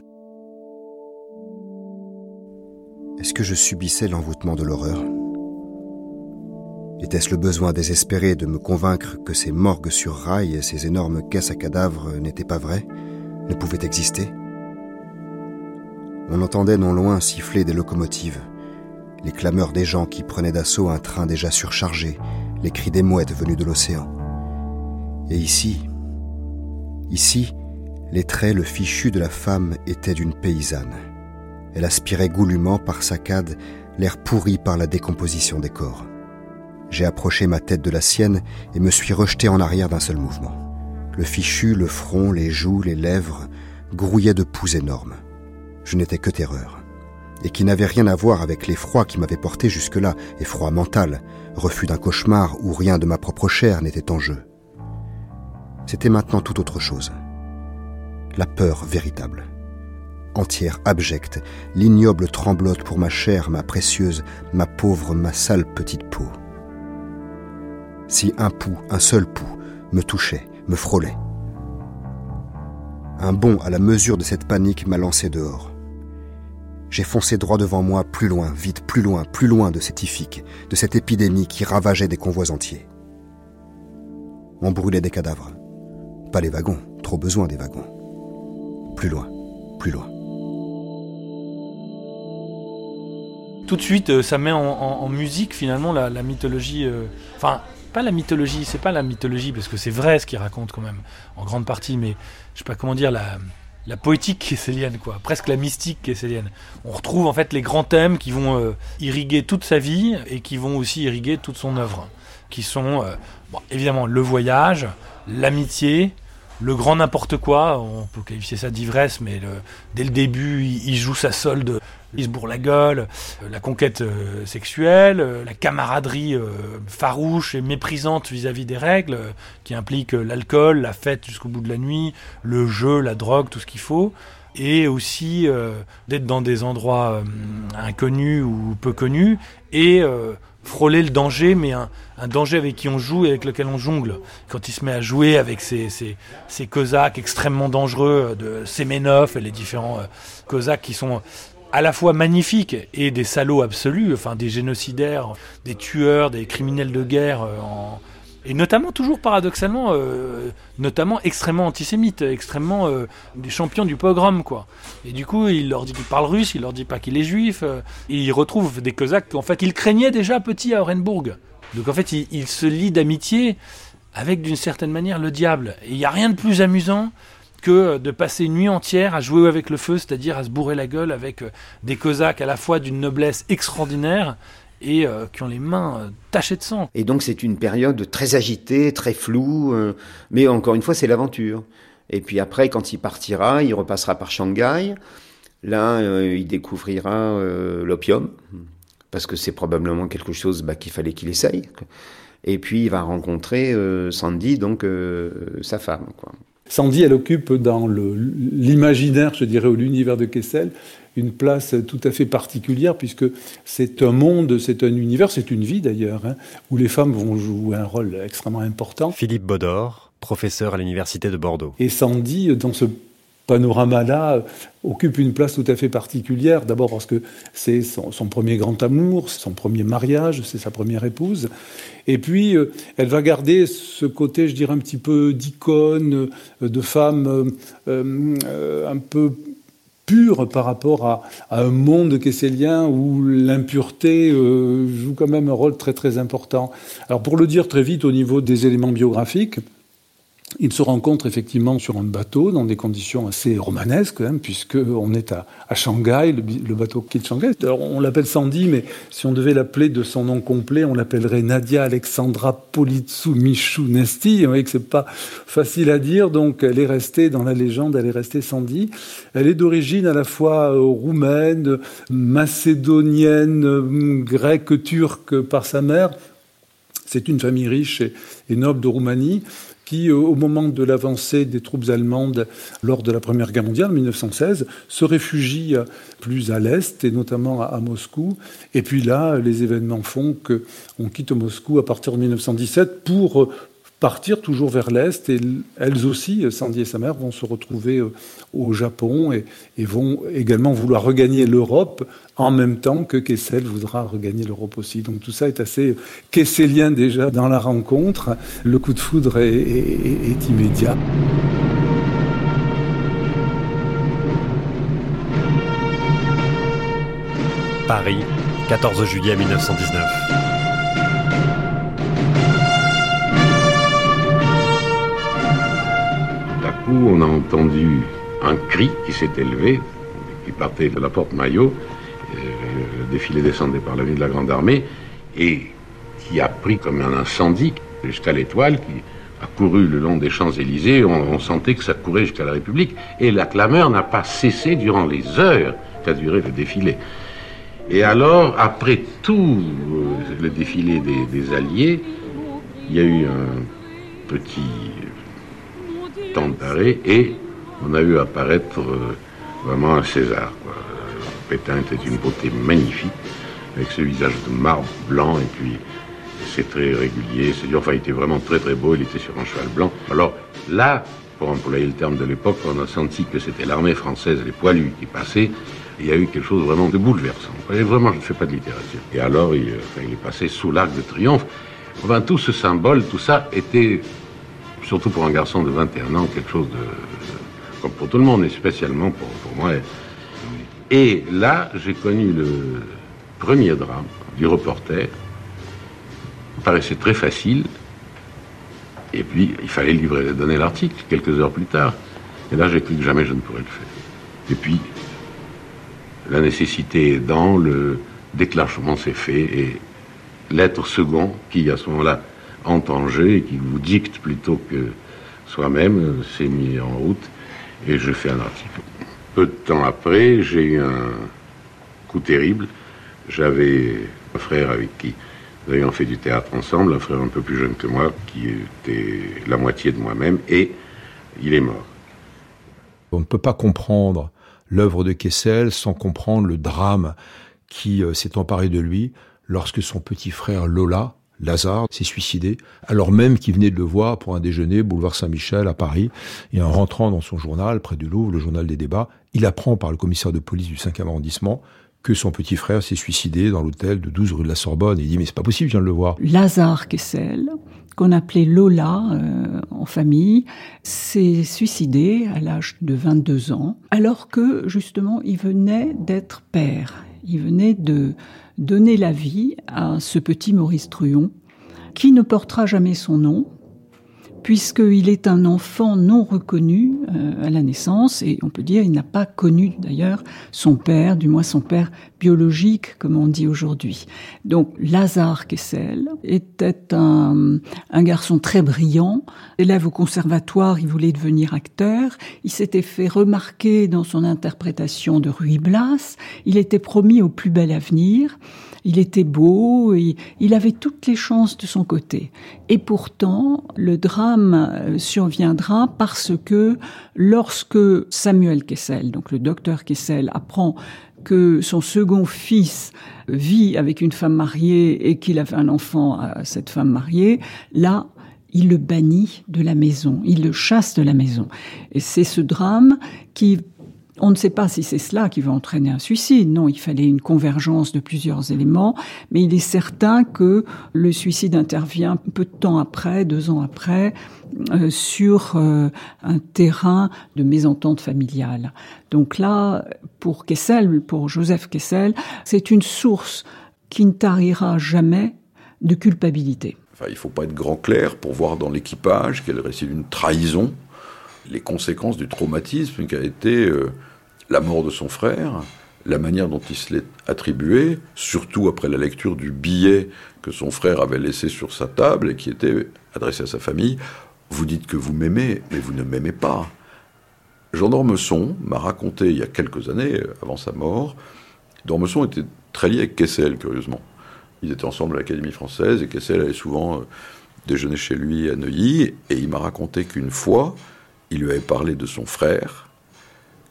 Est-ce que je subissais l'envoûtement de l'horreur? Était-ce le besoin désespéré de me convaincre que ces morgues sur rails et ces énormes caisses à cadavres n'étaient pas vraies, ne pouvaient exister? On entendait non loin siffler des locomotives, les clameurs des gens qui prenaient d'assaut un train déjà surchargé, les cris des mouettes venues de l'océan. Et ici, ici, les traits, le fichu de la femme étaient d'une paysanne. Elle aspirait goulûment par saccades l'air pourri par la décomposition des corps. J'ai approché ma tête de la sienne et me suis rejeté en arrière d'un seul mouvement. Le fichu, le front, les joues, les lèvres grouillaient de poux énormes. Je n'étais que terreur, et qui n'avait rien à voir avec l'effroi qui m'avait porté jusque-là, effroi mental, refus d'un cauchemar où rien de ma propre chair n'était en jeu. C'était maintenant tout autre chose. La peur véritable. Entière, abjecte, l'ignoble tremblote pour ma chair, ma précieuse, ma pauvre, ma sale petite peau. Si un pouls, un seul pouls, me touchait, me frôlait. Un bond à la mesure de cette panique m'a lancé dehors. J'ai foncé droit devant moi, plus loin, vite, plus loin, plus loin de cette iffique, de cette épidémie qui ravageait des convois entiers. On brûlait des cadavres. Pas les wagons, trop besoin des wagons. Plus loin, plus loin. Tout de suite, euh, ça met en, musique finalement la, mythologie. euh, Enfin, pas la mythologie, c'est pas la mythologie parce que c'est vrai ce qu'il raconte quand même en grande partie, mais je sais pas comment dire la, la poétique kesselienne quoi, presque la mystique kesselienne. On retrouve en fait les grands thèmes qui vont euh, irriguer toute sa vie et qui vont aussi irriguer toute son œuvre, qui sont évidemment le voyage, l'amitié, le grand n'importe quoi, on peut qualifier ça d'ivresse, mais dès le début, il, joue sa solde, il se bourre la gueule, euh, la conquête euh, sexuelle, euh, la camaraderie farouche et méprisante vis-à-vis des règles, qui implique l'alcool, la fête jusqu'au bout de la nuit, le jeu, la drogue, tout ce qu'il faut. Et aussi d'être dans des endroits inconnus ou peu connus et frôler le danger, mais un, danger avec qui on joue et avec lequel on jongle. Quand il se met à jouer avec ces, ces, ces Cosaques extrêmement dangereux euh, de Semenov et les différents euh, Cosaques qui sont à la fois magnifiques et des salauds absolus, enfin des génocidaires, des tueurs, des criminels de guerre, euh, en- et notamment toujours paradoxalement, euh, notamment extrêmement antisémites, extrêmement euh, des du pogrom quoi. Et du coup, il leur dit qu'il parle russe, il leur dit pas qu'il est juif, euh, et il retrouve des Cosaques qu'en fait il craignait déjà petit à Orenbourg. Donc en fait, il, il se lie d'amitié avec d'une certaine manière le diable. Et il n'y a rien de plus amusant que de passer une nuit entière à jouer avec le feu, c'est-à-dire à se bourrer la gueule avec euh, des Cosaques à la fois d'une noblesse extraordinaire et euh, qui ont les mains euh, tachées de sang. Et donc c'est une période très agitée, très floue, euh, mais encore une fois c'est l'aventure. Et puis après, quand il partira, il repassera par Shanghai. Là, euh, il découvrira euh, l'opium, parce que c'est probablement quelque chose bah, qu'il fallait qu'il essaye. Et puis il va rencontrer euh, Sandy, donc euh, sa femme. Quoi. Sandy, elle occupe dans l'imaginaire, je dirais, ou l'univers de Kessel, une place tout à fait particulière, puisque c'est un monde, c'est un univers, c'est une vie d'ailleurs, hein, où les femmes vont jouer un rôle extrêmement important. Philippe Baudor, professeur à l'Université de Bordeaux. Et Sandy, dans ce panorama-là, occupe une place tout à fait particulière. D'abord parce que c'est son, son premier grand amour, son premier mariage, c'est sa première épouse. Et puis, euh, elle va garder ce côté, je dirais, un petit peu d'icône, euh, de femme euh, un peu par rapport à, à un monde kessélien où l'impureté euh, joue quand même un rôle très très important. Alors pour le dire très vite au niveau des éléments biographiques, ils se rencontrent effectivement sur un bateau dans des conditions assez romanesques, hein, puisque on est à, à Shanghai, le, le bateau quitte Shanghai. Alors, on l'appelle Sandy, mais si on devait l'appeler de son nom complet, on l'appellerait Nadia Alexandra Politsu Michou Nesti. Vous voyez que c'est pas facile à dire, donc elle est restée dans la légende, elle est restée Sandy. Elle est d'origine à la fois euh, roumaine, macédonienne, euh, grecque, turque par sa mère. C'est une famille riche et noble de Roumanie qui, euh, au moment de l'avancée des troupes allemandes lors de la Première Guerre mondiale, 1916, se réfugie euh, plus à l'est et notamment à, Moscou. Et puis là, les événements font que on quitte Moscou à partir de 1917 pour euh, partir toujours vers l'est. Et elles aussi, Sandy et sa mère, vont se retrouver euh, au Japon et, vont également vouloir regagner l'Europe en même temps que Kessel voudra regagner l'Europe aussi. Donc tout ça est assez kesselien déjà dans la rencontre. Le coup de foudre est immédiat. Paris, 14 juillet 1919. Coup, on a entendu un cri qui s'est élevé, qui partait de la porte Maillot. Euh, le défilé descendait par la ville de la Grande Armée et qui a pris comme un incendie jusqu'à l'étoile, qui a couru le long des Champs-Élysées. On, sentait que ça courait jusqu'à la République. Et la clameur n'a pas cessé durant les heures qu'a duré le défilé. Et alors, après tout euh, le défilé des Alliés, il y a eu un petit temps d'arrêt et on a vu apparaître euh, vraiment un César. quoi. Pétain était une beauté magnifique, avec ce visage de marbre blanc et puis c'est très régulier. C'est enfin, il était vraiment très très beau. Il était sur un cheval blanc. Alors là, pour employer le terme de l'époque, on a senti que c'était l'armée française, les poilus qui passaient. Il y a eu quelque chose vraiment de bouleversant. Vraiment, je ne fais pas de littérature. Et alors, il, enfin, il est passé sous l'arc de triomphe. Enfin, tout ce symbole, tout ça était, surtout pour un garçon de 21 ans, quelque chose de, comme pour tout le monde, mais spécialement pour, moi. Et là, j'ai connu le premier drame du reporter. Il paraissait très facile. Et puis, il fallait livrer, donner l'article quelques heures plus tard. Et là, j'ai cru que jamais je ne pourrais le faire. Et puis, la nécessité aidant, le déclenchement s'est fait et l'être second, qui à ce moment-là entangé et qui vous dicte plutôt que soi-même, euh, s'est mis en route et je fais un article. Peu de temps après, j'ai eu un coup terrible. J'avais un frère avec qui nous avions fait du théâtre ensemble, un frère un peu plus jeune que moi, qui était la moitié de moi-même, et il est mort. On ne peut pas comprendre l'œuvre de Kessel sans comprendre le drame qui euh, s'est emparé de lui lorsque son petit frère Lola, Lazare, s'est suicidé, alors même qu'il venait de le voir pour un déjeuner boulevard Saint-Michel à Paris. Et en rentrant dans son journal, près du Louvre, le journal des débats, il apprend par le commissaire de police du 5e arrondissement que son petit frère s'est suicidé dans l'hôtel de 12 rue de la Sorbonne. Et il dit, mais c'est pas possible, je viens de le voir. Lazare Kessel, qu'on appelait Lola euh, en famille, s'est suicidé à l'âge de 22 ans, alors que justement il venait d'être père. Il venait de donner la vie à ce petit Maurice Truon, qui ne portera jamais son nom, puisqu'il est un enfant non reconnu euh, à la naissance, et on peut dire il n'a pas connu d'ailleurs son père, du moins son père biologique, comme on dit aujourd'hui. Donc Lazare Kessel était un, un garçon très brillant, élève au conservatoire, il voulait devenir acteur, il s'était fait remarquer dans son interprétation de Ruy Blas, il était promis au plus bel avenir, il était beau, il, avait toutes les chances de son côté. Et pourtant, le drame euh, surviendra parce que lorsque Samuel Kessel, donc le docteur Kessel, apprend que son second fils vit avec une femme mariée et qu'il a fait un enfant à cette femme mariée, là, il le bannit de la maison, il le chasse de la maison. Et c'est ce drame qui on ne sait pas si c'est cela qui va entraîner un suicide. Non, il fallait une convergence de plusieurs éléments, mais il est certain que le suicide intervient peu de temps après, deux ans après, euh, sur euh, un terrain de mésentente familiale. Donc là, pour Kessel, pour Joseph Kessel, c'est une source qui ne tarira jamais de culpabilité. Enfin, il ne faut pas être grand clair pour voir dans l'équipage qu'elle récit une trahison les conséquences du traumatisme qui a été euh, la mort de son frère, la manière dont il se l'est attribué, surtout après la lecture du billet que son frère avait laissé sur sa table et qui était adressé à sa famille. Vous dites que vous m'aimez, mais vous ne m'aimez pas. Jean d'Ormesson m'a raconté il y a quelques années, avant sa mort, d'Ormesson était très lié avec Kessel, curieusement. Ils étaient ensemble à l'Académie française et Kessel allait souvent euh, déjeuner chez lui à Neuilly et il m'a raconté qu'une fois, il lui avait parlé de son frère,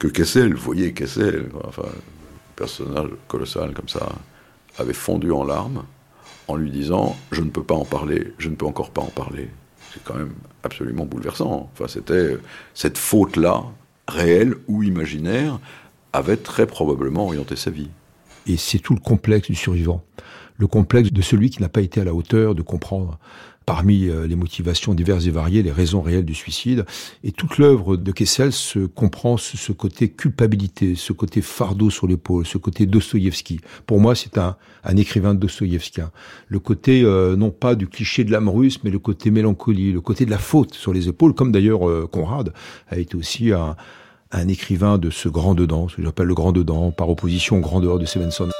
que Kessel, vous voyez Kessel, enfin, personnage colossal comme ça, avait fondu en larmes en lui disant Je ne peux pas en parler, je ne peux encore pas en parler. C'est quand même absolument bouleversant. Enfin, c'était cette faute-là, réelle ou imaginaire, avait très probablement orienté sa vie. Et c'est tout le complexe du survivant. Le complexe de celui qui n'a pas été à la hauteur de comprendre parmi euh, les motivations diverses et variées, les raisons réelles du suicide. Et toute l'œuvre de Kessel se comprend ce côté culpabilité, ce côté fardeau sur l'épaule, ce côté Dostoïevski. Pour moi, c'est un, un écrivain dostoïevskien. Le côté, euh, non pas du cliché de l'âme russe, mais le côté mélancolie, le côté de la faute sur les épaules, comme d'ailleurs euh, Conrad a été aussi un, un écrivain de ce grand dedans, ce que j'appelle le grand dedans, par opposition au grand dehors de Stevenson.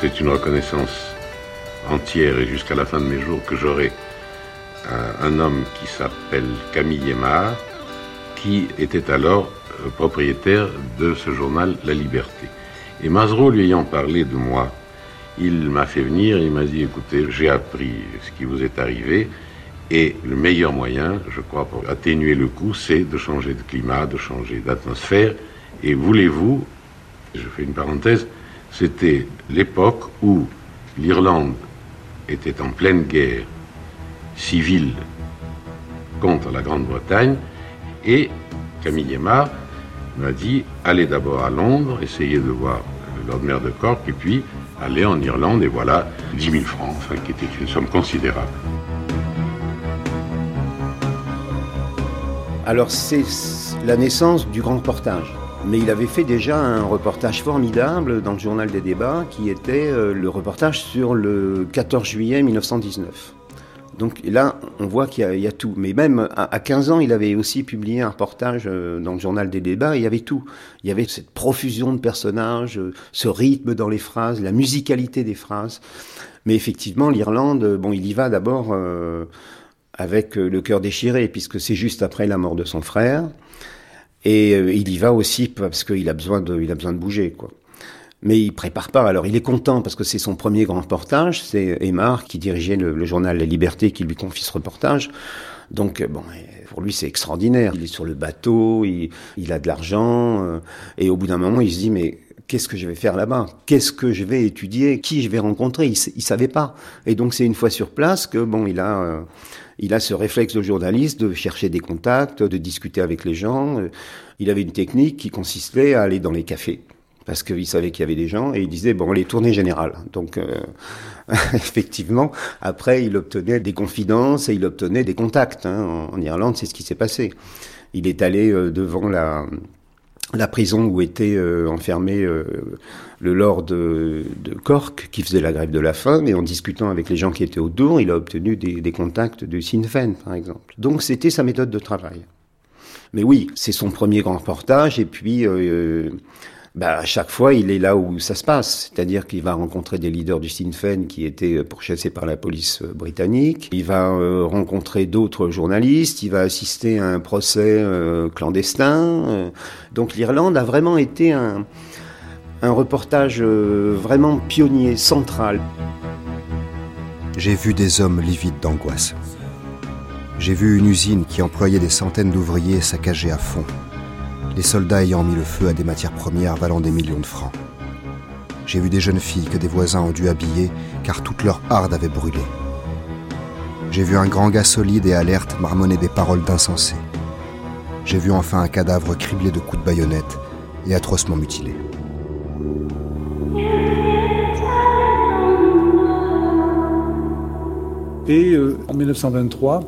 C'est une reconnaissance entière et jusqu'à la fin de mes jours que j'aurai un, un homme qui s'appelle Camille Aymar, qui était alors euh, propriétaire de ce journal La Liberté. Et Mazereau lui ayant parlé de moi, il m'a fait venir, il m'a dit, écoutez, j'ai appris ce qui vous est arrivé, et le meilleur moyen, je crois, pour atténuer le coup, c'est de changer de climat, de changer d'atmosphère, et voulez-vous, je fais une parenthèse, c'était l'époque où l'Irlande était en pleine guerre civile contre la Grande-Bretagne et Camille Aymar m'a dit allez d'abord à Londres, essayez de voir le Lord Maire de Cork et puis allez en Irlande et voilà 10 000 francs, enfin, qui était une somme considérable. Alors c'est la naissance du grand reportage. Mais il avait fait déjà un reportage formidable dans le journal des débats qui était euh, le reportage sur le 14 juillet 1919. Donc là, on voit qu'il y, a tout. Mais même à, 15 ans, il avait aussi publié un reportage euh, dans le journal des débats, il y avait tout. Il y avait cette profusion de personnages, euh, ce rythme dans les phrases, la musicalité des phrases. Mais effectivement, l'Irlande, bon, il y va d'abord avec le cœur déchiré, puisque c'est juste après la mort de son frère. Et euh, il y va aussi parce qu'il a besoin de, bouger, quoi. Mais il prépare pas. Alors il est content parce que c'est son premier grand reportage. C'est Aymar qui dirigeait le, journal La Liberté qui lui confie ce reportage. Donc euh, bon, pour lui c'est extraordinaire. Il est sur le bateau, il, a de l'argent, euh, et au bout d'un moment il se dit mais qu'est-ce que je vais faire là-bas? Qu'est-ce que je vais étudier? Qui je vais rencontrer? Il, il savait pas. Et donc c'est une fois sur place que bon il a il a ce réflexe de journaliste de chercher des contacts, de discuter avec les gens. Il avait une technique qui consistait à aller dans les cafés parce qu'il savait qu'il y avait des gens et il disait bon les tournées générales. Donc euh, <laughs> effectivement, après il obtenait des confidences et il obtenait des contacts. Hein. En, Irlande, c'est ce qui s'est passé. Il est allé euh, devant la la prison où était euh, enfermé euh, le lord de, Cork, qui faisait la grève de la faim, et en discutant avec les gens qui étaient autour, il a obtenu des, contacts de Sinn Féin, par exemple. Donc c'était sa méthode de travail. Mais oui, c'est son premier grand reportage, et puis euh, bah, à chaque fois, il est là où ça se passe. C'est-à-dire qu'il va rencontrer des leaders du Sinn Féin qui étaient pourchassés par la police euh, britannique. Il va euh, rencontrer d'autres journalistes. Il va assister à un procès euh, clandestin. Donc l'Irlande a vraiment été un, un reportage vraiment pionnier, central. J'ai vu des hommes livides d'angoisse. J'ai vu une usine qui employait des centaines d'ouvriers saccagés à fond les soldats ayant mis le feu à des matières premières valant des millions de francs. J'ai vu des jeunes filles que des voisins ont dû habiller car toute leur harde avait brûlé. J'ai vu un grand gars solide et alerte marmonner des paroles d'insensés. J'ai vu enfin un cadavre criblé de coups de baïonnette et atrocement mutilé. Et euh, en 1923,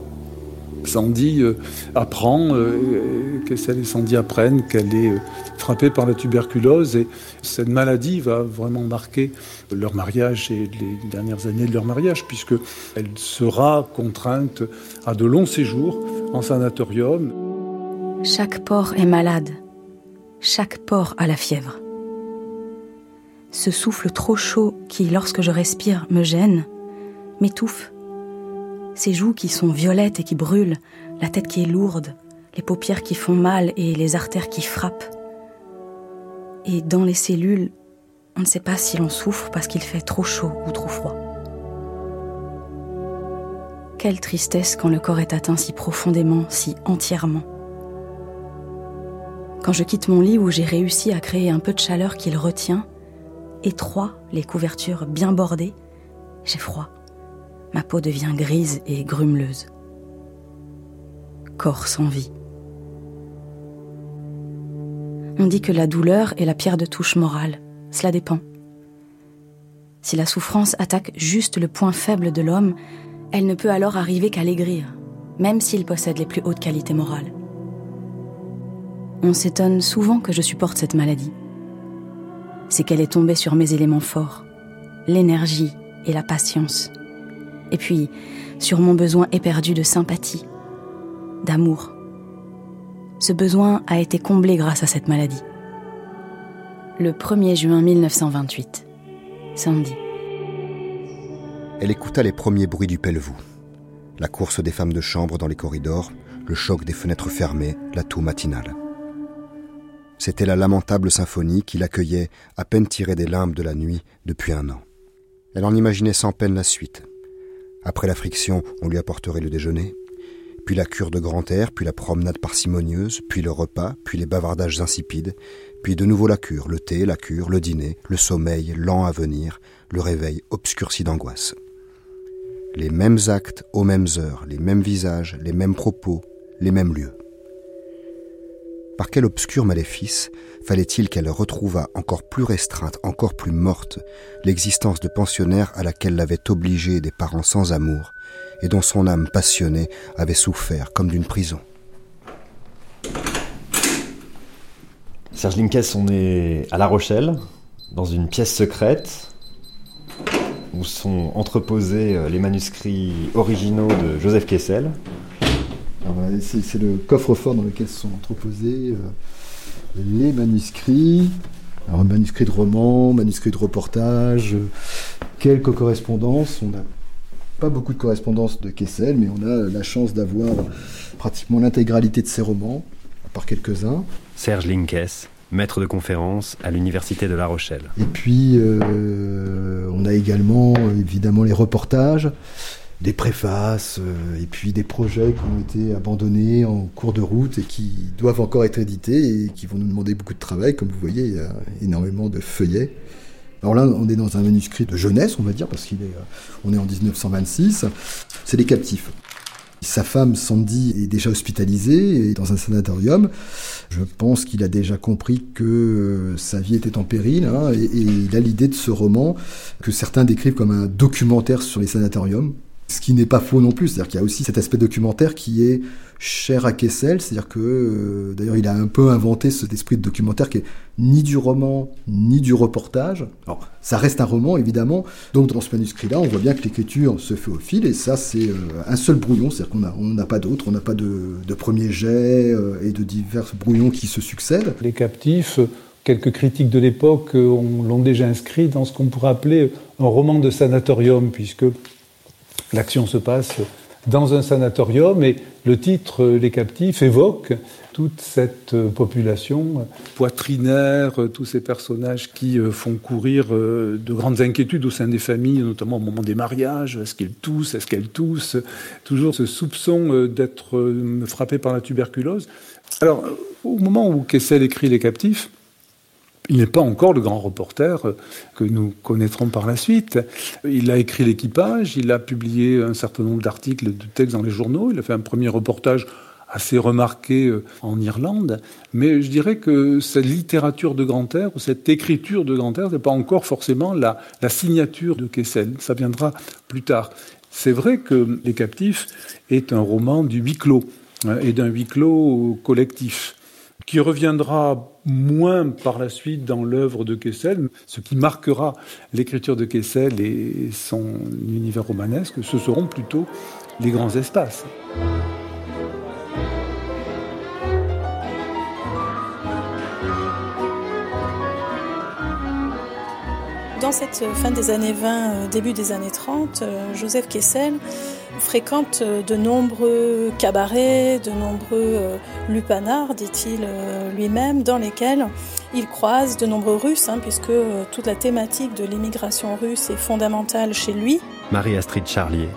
Sandy euh, apprend, euh, que et Sandy apprennent qu'elle est euh, frappée par la tuberculose et cette maladie va vraiment marquer leur mariage et les dernières années de leur mariage puisque elle sera contrainte à de longs séjours en sanatorium. Chaque porc est malade, chaque porc a la fièvre. Ce souffle trop chaud qui, lorsque je respire, me gêne, m'étouffe ses joues qui sont violettes et qui brûlent, la tête qui est lourde, les paupières qui font mal et les artères qui frappent. Et dans les cellules, on ne sait pas si l'on souffre parce qu'il fait trop chaud ou trop froid. Quelle tristesse quand le corps est atteint si profondément, si entièrement. Quand je quitte mon lit où j'ai réussi à créer un peu de chaleur qu'il retient, étroit, les couvertures bien bordées, j'ai froid ma peau devient grise et grumeleuse. Corps sans vie. On dit que la douleur est la pierre de touche morale, Cela dépend. Si la souffrance attaque juste le point faible de l'homme, elle ne peut alors arriver qu'à l'aigrir, même s'il possède les plus hautes qualités morales. On s'étonne souvent que je supporte cette maladie. C'est qu'elle est tombée sur mes éléments forts, l'énergie et la patience. Et puis, sur mon besoin éperdu de sympathie, d'amour. Ce besoin a été comblé grâce à cette maladie. Le 1er juin 1928, samedi. Elle écouta les premiers bruits du Pelvoux. La course des femmes de chambre dans les corridors, le choc des fenêtres fermées, la toux matinale. C'était la lamentable symphonie qui l'accueillait, à peine tirée des limbes de la nuit, depuis un an. Elle en imaginait sans peine la suite. Après la friction, on lui apporterait le déjeuner, puis la cure de grand air, puis la promenade parcimonieuse, puis le repas, puis les bavardages insipides, puis de nouveau la cure, le thé, la cure, le dîner, le sommeil lent à venir, le réveil obscurci d'angoisse. Les mêmes actes aux mêmes heures, les mêmes visages, les mêmes propos, les mêmes lieux. Par quel obscur maléfice fallait-il qu'elle retrouvât encore plus restreinte, encore plus morte, l'existence de pensionnaire à laquelle l'avaient obligée des parents sans amour, et dont son âme passionnée avait souffert comme d'une prison? Serge Linkes, on est à La Rochelle, dans une pièce secrète, où sont entreposés euh, les manuscrits originaux de Joseph Kessel. C'est le coffre-fort dans lequel sont entreposés euh, les manuscrits. Alors, manuscrits de romans, manuscrits de reportages, quelques correspondances. On n'a pas beaucoup de correspondances de Kessel, mais on a la chance d'avoir pratiquement l'intégralité de ses romans, à part quelques-uns. Serge Linkes, maître de conférence à l'Université de La Rochelle. Et puis, euh, on a également évidemment les reportages, des préfaces, euh, et puis des projets qui ont été abandonnés en cours de route et qui doivent encore être édités et qui vont nous demander beaucoup de travail. Comme vous voyez, il y a énormément de feuillets. Alors là, on est dans un manuscrit de jeunesse, on va dire, parce qu'on est, euh, est en 1926. C'est Les Captifs. Sa femme, Sandy, est déjà hospitalisée et dans un sanatorium. Je pense qu'il a déjà compris que euh, sa vie était en péril hein, et il a l'idée de ce roman que certains décrivent comme un documentaire sur les sanatoriums. Ce qui n'est pas faux non plus, c'est-à-dire qu'il y a aussi cet aspect documentaire qui est cher à Kessel, c'est-à-dire que euh, d'ailleurs il a un peu inventé cet esprit de documentaire qui est ni du roman ni du reportage. Alors ça reste un roman évidemment, donc dans ce manuscrit-là on voit bien que l'écriture se fait au fil et ça c'est euh, un seul brouillon, c'est-à-dire qu'on n'a pas d'autre, on n'a pas de, premier jet euh, et de divers brouillons qui se succèdent. Les captifs, quelques critiques de l'époque on- l'ont déjà inscrit dans ce qu'on pourrait appeler un roman de sanatorium, puisque l'action se passe dans un sanatorium et le titre euh, Les captifs évoque toute cette euh, population euh, poitrinaire, tous ces personnages qui font courir de grandes inquiétudes au sein des familles, notamment au moment des mariages. Est-ce qu'ils toussent? Est-ce qu'elles toussent? Toujours ce soupçon d'être frappé par la tuberculose. Alors, au moment où Kessel écrit Les captifs, il n'est pas encore le grand reporter euh, que nous connaîtrons par la suite. Il a écrit l'équipage, il a publié un certain nombre d'articles, de textes dans les journaux, il a fait un premier reportage assez remarqué euh, en Irlande, mais je dirais que cette littérature de grand air ou cette écriture de grand air n'est pas encore forcément la, la signature de Kessel, ça viendra plus tard. C'est vrai que Les Captifs est un roman du huis clos, hein, et d'un huis clos collectif qui reviendra moins par la suite dans l'œuvre de Kessel. Ce qui marquera l'écriture de Kessel et son univers romanesque, ce seront plutôt les grands espaces. Dans cette fin des années 20, euh, début des années 30, euh, Joseph Kessel fréquente euh, de nombreux cabarets, de nombreux euh, lupanards, dit-il euh, lui-même, dans lesquels il croise de nombreux Russes, hein, puisque toute la thématique de l'immigration russe est fondamentale chez lui. Marie-Astrid Charlier,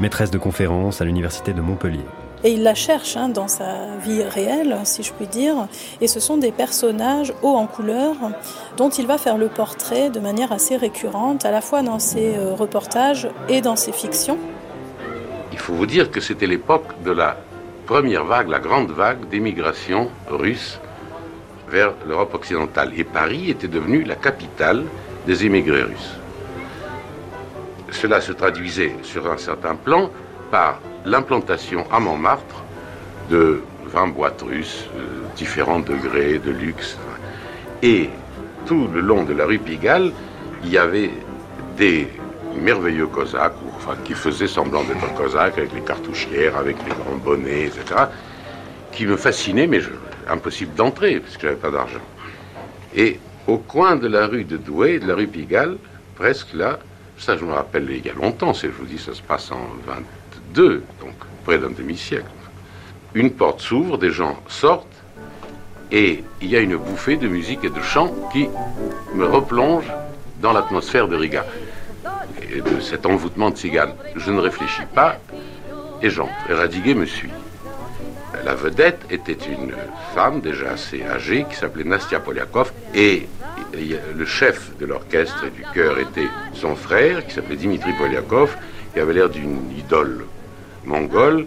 maîtresse de conférence à l'Université de Montpellier. Et il la cherche hein, dans sa vie réelle, si je puis dire. Et ce sont des personnages hauts en couleur dont il va faire le portrait de manière assez récurrente, à la fois dans ses reportages et dans ses fictions. Vous dire que c'était l'époque de la première vague, la grande vague d'émigration russe vers l'Europe occidentale. Et Paris était devenu la capitale des émigrés russes. Cela se traduisait sur un certain plan par l'implantation à Montmartre de 20 boîtes russes, euh, différents degrés de luxe. Et tout le long de la rue Pigalle, il y avait des merveilleux cosaques, enfin, qui faisaient semblant d'être cosaques, avec les cartouchières, avec les grands bonnets, etc., qui me fascinaient, mais impossible d'entrer, parce que j'avais pas d'argent. Et au coin de la rue de Douai, de la rue Pigalle, presque là, ça je me rappelle il y a longtemps, je vous dis, ça se passe en 22, donc près d'un demi-siècle. Une porte s'ouvre, des gens sortent, et il y a une bouffée de musique et de chant qui me replonge dans l'atmosphère de Riga et de cet envoûtement de cigane. Je ne réfléchis pas et j'entre. Et Radiguet me suit. La vedette était une femme déjà assez âgée qui s'appelait Nastia Polyakov et le chef de l'orchestre et du chœur était son frère qui s'appelait Dimitri Polyakov qui avait l'air d'une idole mongole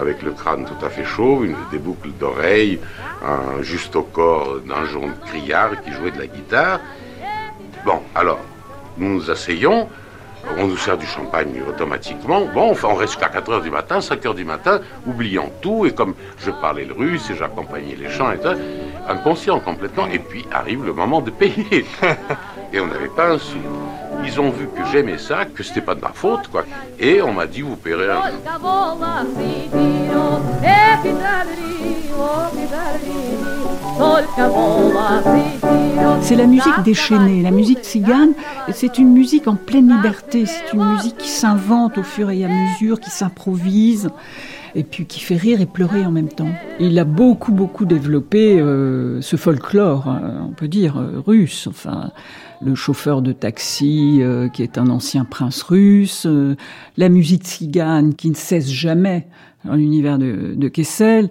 avec le crâne tout à fait chauve, une, des boucles d'oreilles, un juste au corps d'un jaune criard qui jouait de la guitare. Bon, alors, nous nous asseyons, on nous sert du champagne automatiquement. Bon, enfin, on reste jusqu'à 4 heures du matin, 5 heures du matin, oubliant tout. Et comme je parlais le russe et j'accompagnais les chants et tout, inconscient complètement. Et puis arrive le moment de payer. <laughs> et on n'avait pas un sou. Ils ont vu que j'aimais ça, que c'était pas de ma faute, quoi. Et on m'a dit, vous paierez un C'est la musique déchaînée, la musique tzigane, c'est une musique en pleine liberté, c'est une musique qui s'invente au fur et à mesure, qui s'improvise et puis qui fait rire et pleurer en même temps. Il a beaucoup, beaucoup développé euh, ce folklore, hein, on peut dire, euh, russe. Enfin, le chauffeur de taxi euh, qui est un ancien prince russe, la musique tzigane qui ne cesse jamais dans l'univers de, de Kessel.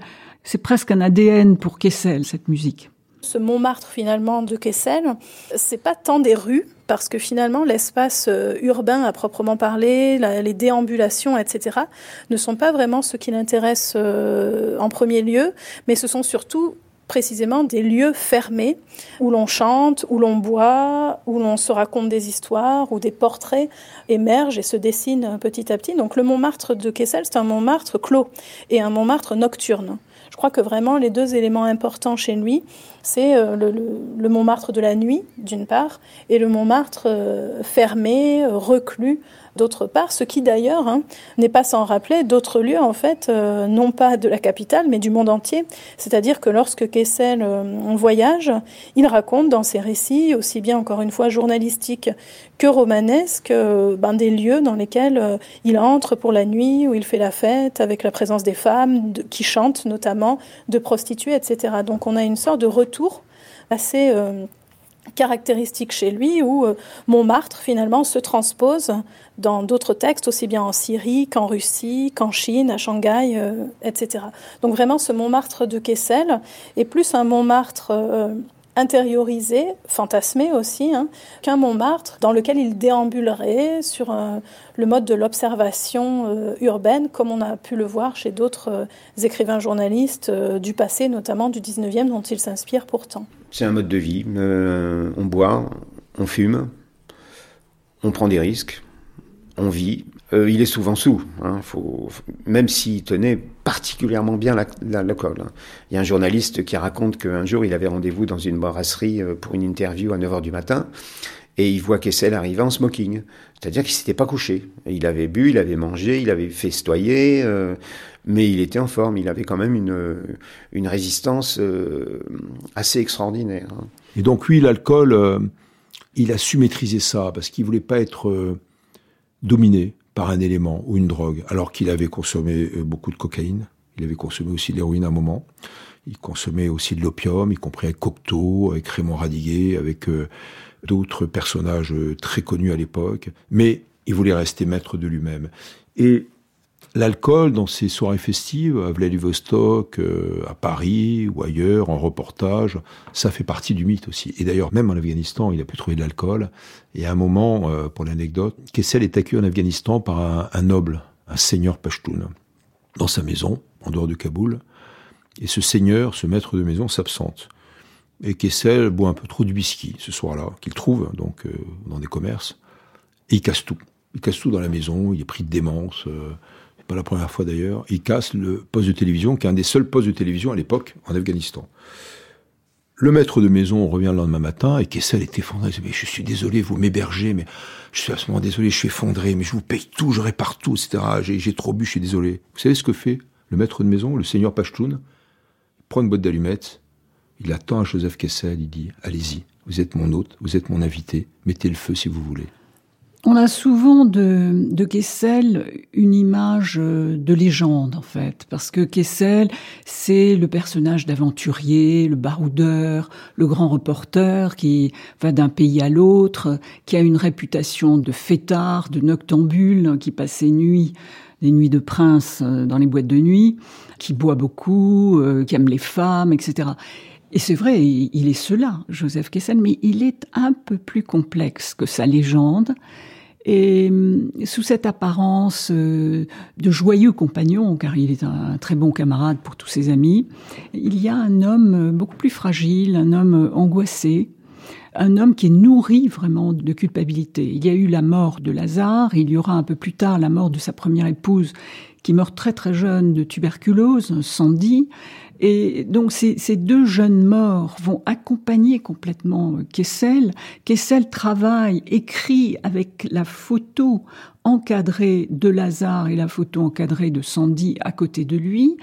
C'est presque un ADN pour Kessel, cette musique. Ce Montmartre finalement de Kessel, c'est pas tant des rues, parce que finalement l'espace euh, urbain à proprement parler, les déambulations, etc., ne sont pas vraiment ce qui l'intéresse euh, en premier lieu, mais ce sont surtout précisément des lieux fermés où l'on chante, où l'on boit, où l'on se raconte des histoires, où des portraits émergent et se dessinent petit à petit. Donc le Montmartre de Kessel, c'est un Montmartre clos et un Montmartre nocturne. Je crois que vraiment les deux éléments importants chez lui, c'est euh, le, Montmartre de la nuit, d'une part, et le Montmartre euh, fermé, euh, reclus, d'autre part, ce qui d'ailleurs hein, n'est pas sans rappeler d'autres lieux, en fait, non pas de la capitale, mais du monde entier. C'est-à-dire que lorsque Kessel voyage, il raconte dans ses récits, aussi bien encore une fois journalistiques que romanesques, ben, des lieux dans lesquels il entre pour la nuit, où il fait la fête, avec la présence des femmes qui chantent notamment, de prostituées, etc. Donc on a une sorte de retour assez euh, caractéristique chez lui où euh, Montmartre finalement se transpose dans d'autres textes, aussi bien en Syrie qu'en Russie, qu'en Chine, à Shanghai, euh, etc. Donc vraiment ce Montmartre de Kessel est plus un Montmartre intériorisé, fantasmé aussi, hein, qu'un Montmartre dans lequel il déambulerait sur le mode de l'observation euh, urbaine, comme on a pu le voir chez d'autres euh, écrivains journalistes euh, du passé, notamment du 19e, dont il s'inspire pourtant. C'est un mode de vie. on boit, on fume, on prend des risques, on vit. Il est souvent sous, hein, faut, même s'il tenait particulièrement bien l'alcool. La, hein. Il y a un journaliste qui raconte qu'un jour il avait rendez-vous dans une brasserie pour une interview à 9h du matin et il voit Kessel arriver en smoking. C'est-à-dire qu'il s'était pas couché. Il avait bu, il avait mangé, il avait festoyé, euh, mais il était en forme. Il avait quand même une, une résistance euh, assez extraordinaire. Hein. Et donc lui, l'alcool, euh, il a su maîtriser ça parce qu'il voulait pas être dominé par un élément ou une drogue, alors qu'il avait consommé beaucoup de cocaïne. Il avait consommé aussi de l'héroïne à un moment. Il consommait aussi de l'opium, y compris avec Cocteau, avec Raymond Radiguet, avec d'autres personnages très connus à l'époque, mais il voulait rester maître de lui-même. Et l'alcool, dans ses soirées festives, à Vladivostok, euh, à Paris ou ailleurs, en reportage, ça fait partie du mythe aussi. Et d'ailleurs, même en Afghanistan, il a pu trouver de l'alcool. Et à un moment, euh, pour l'anecdote, Kessel est accueilli en Afghanistan par un, noble, un seigneur Pashtun, dans sa maison, en dehors de Kaboul. Et ce seigneur, ce maître de maison, s'absente. Et Kessel boit un peu trop de whisky ce soir-là, qu'il trouve donc euh, dans des commerces. Et il casse tout. Il casse tout dans la maison, il est pris de démence. Pas la première fois d'ailleurs. Il casse le poste de télévision, qui est un des seuls postes de télévision à l'époque en Afghanistan. Le maître de maison revient le lendemain matin et Kessel est effondré. Il dit, mais je suis désolé, vous m'hébergez, mais je suis absolument désolé, je suis effondré, mais je vous paye tout, je répare tout, etc. J'ai, j'ai trop bu, je suis désolé. Vous savez ce que fait le maître de maison, le seigneur Pashtun? Il prend une boîte d'allumettes, il attend à Joseph Kessel, il dit, allez-y, vous êtes mon hôte, vous êtes mon invité, mettez le feu si vous voulez. On a souvent de, de Kessel une image euh, de légende, en fait, parce que Kessel, c'est le personnage d'aventurier, le baroudeur, le grand reporter qui va d'un pays à l'autre, qui a une réputation de fêtard, de noctambule, qui passe ses nuits, des nuits de prince euh, dans les boîtes de nuit, qui boit beaucoup, euh, qui aime les femmes, etc. Et c'est vrai, il est cela, Joseph Kessel, mais il est un peu plus complexe que sa légende. Et hum, sous cette apparence euh, de joyeux compagnon, car il est un très bon camarade pour tous ses amis, il y a un homme beaucoup plus fragile, un homme angoissé, un homme qui est nourri vraiment de culpabilité. Il y a eu la mort de Lazare, il y aura un peu plus tard la mort de sa première épouse qui meurt très très jeune de tuberculose, Sandy, et donc ces, deux jeunes morts vont accompagner complètement Kessel. Kessel travaille, écrit avec la photo encadrée de Lazare et la photo encadrée de Sandy à côté de lui.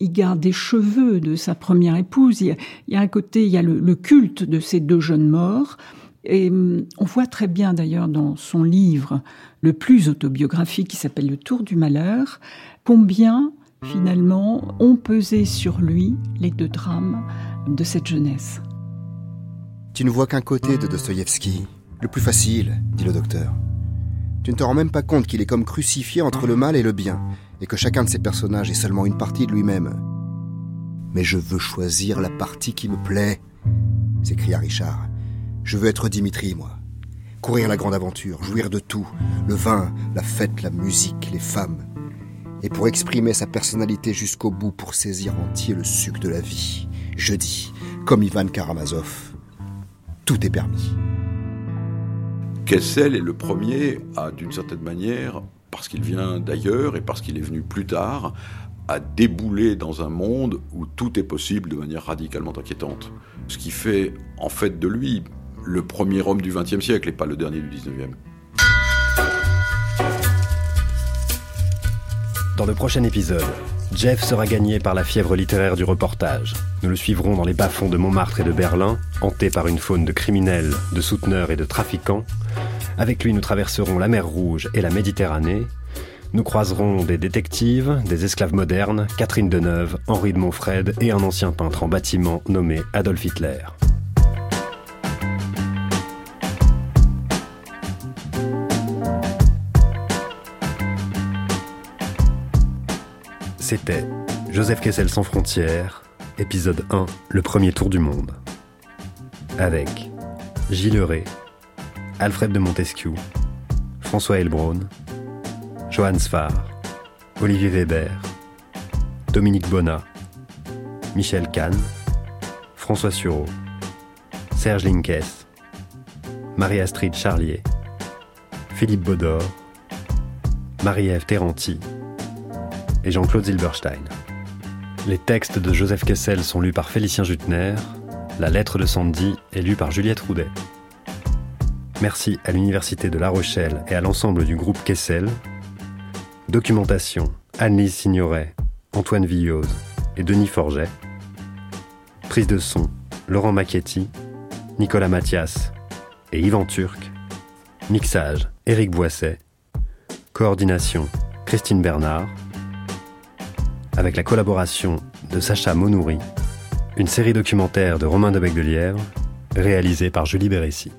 Il garde des cheveux de sa première épouse. Il y a, un côté, il y a le, le, culte de ces deux jeunes morts. Et hum, on voit très bien d'ailleurs dans son livre le plus autobiographique qui s'appelle Le Tour du Malheur, combien finalement, ont pesé sur lui les deux drames de cette jeunesse. Tu ne vois qu'un côté de Dostoïevski, le plus facile, dit le docteur. Tu ne te rends même pas compte qu'il est comme crucifié entre le mal et le bien, et que chacun de ses personnages est seulement une partie de lui-même. Mais je veux choisir la partie qui me plaît, s'écria Richard. Je veux être Dimitri, moi. Courir la grande aventure, jouir de tout, le vin, la fête, la musique, les femmes, et pour exprimer sa personnalité jusqu'au bout, pour saisir entier le suc de la vie. Je dis, comme Ivan Karamazov, tout est permis. Kessel est le premier à, d'une certaine manière, parce qu'il vient d'ailleurs et parce qu'il est venu plus tard, à débouler dans un monde où tout est possible de manière radicalement inquiétante. Ce qui fait en fait de lui le premier homme du XXe siècle et pas le dernier du XIXe. Dans le prochain épisode, Jeff sera gagné par la fièvre littéraire du reportage. Nous le suivrons dans les bas-fonds de Montmartre et de Berlin, hanté par une faune de criminels, de souteneurs et de trafiquants. Avec lui, nous traverserons la mer Rouge et la Méditerranée. Nous croiserons des détectives, des esclaves modernes, Catherine Deneuve, Henri de Montfred et un ancien peintre en bâtiment nommé Adolf Hitler. C'était Joseph Kessel sans frontières, épisode 1, le premier tour du monde. Avec Gilles Ray, Alfred de Montesquieu, François Elbron, Johann Sfar, Olivier Weber, Dominique Bonnat, Michel Kahn, François Sureau, Serge Linkes, Marie-Astrid Charlier, Philippe Baudor, Marie-Ève Terranti, et Jean-Claude Zilberstein. Les textes de Joseph Kessel sont lus par Félicien Jutner, La lettre de Sandy est lue par Juliette Roudet. Merci à l'Université de La Rochelle et à l'ensemble du groupe Kessel. Documentation Anne-Lise Signoret, Antoine Villose et Denis Forget. Prise de son Laurent Macchetti, Nicolas Mathias et Yvan Turc. Mixage Éric Boisset. Coordination Christine Bernard avec la collaboration de Sacha Monouri, une série documentaire de Romain de Lièvre, réalisée par Julie Bérécy.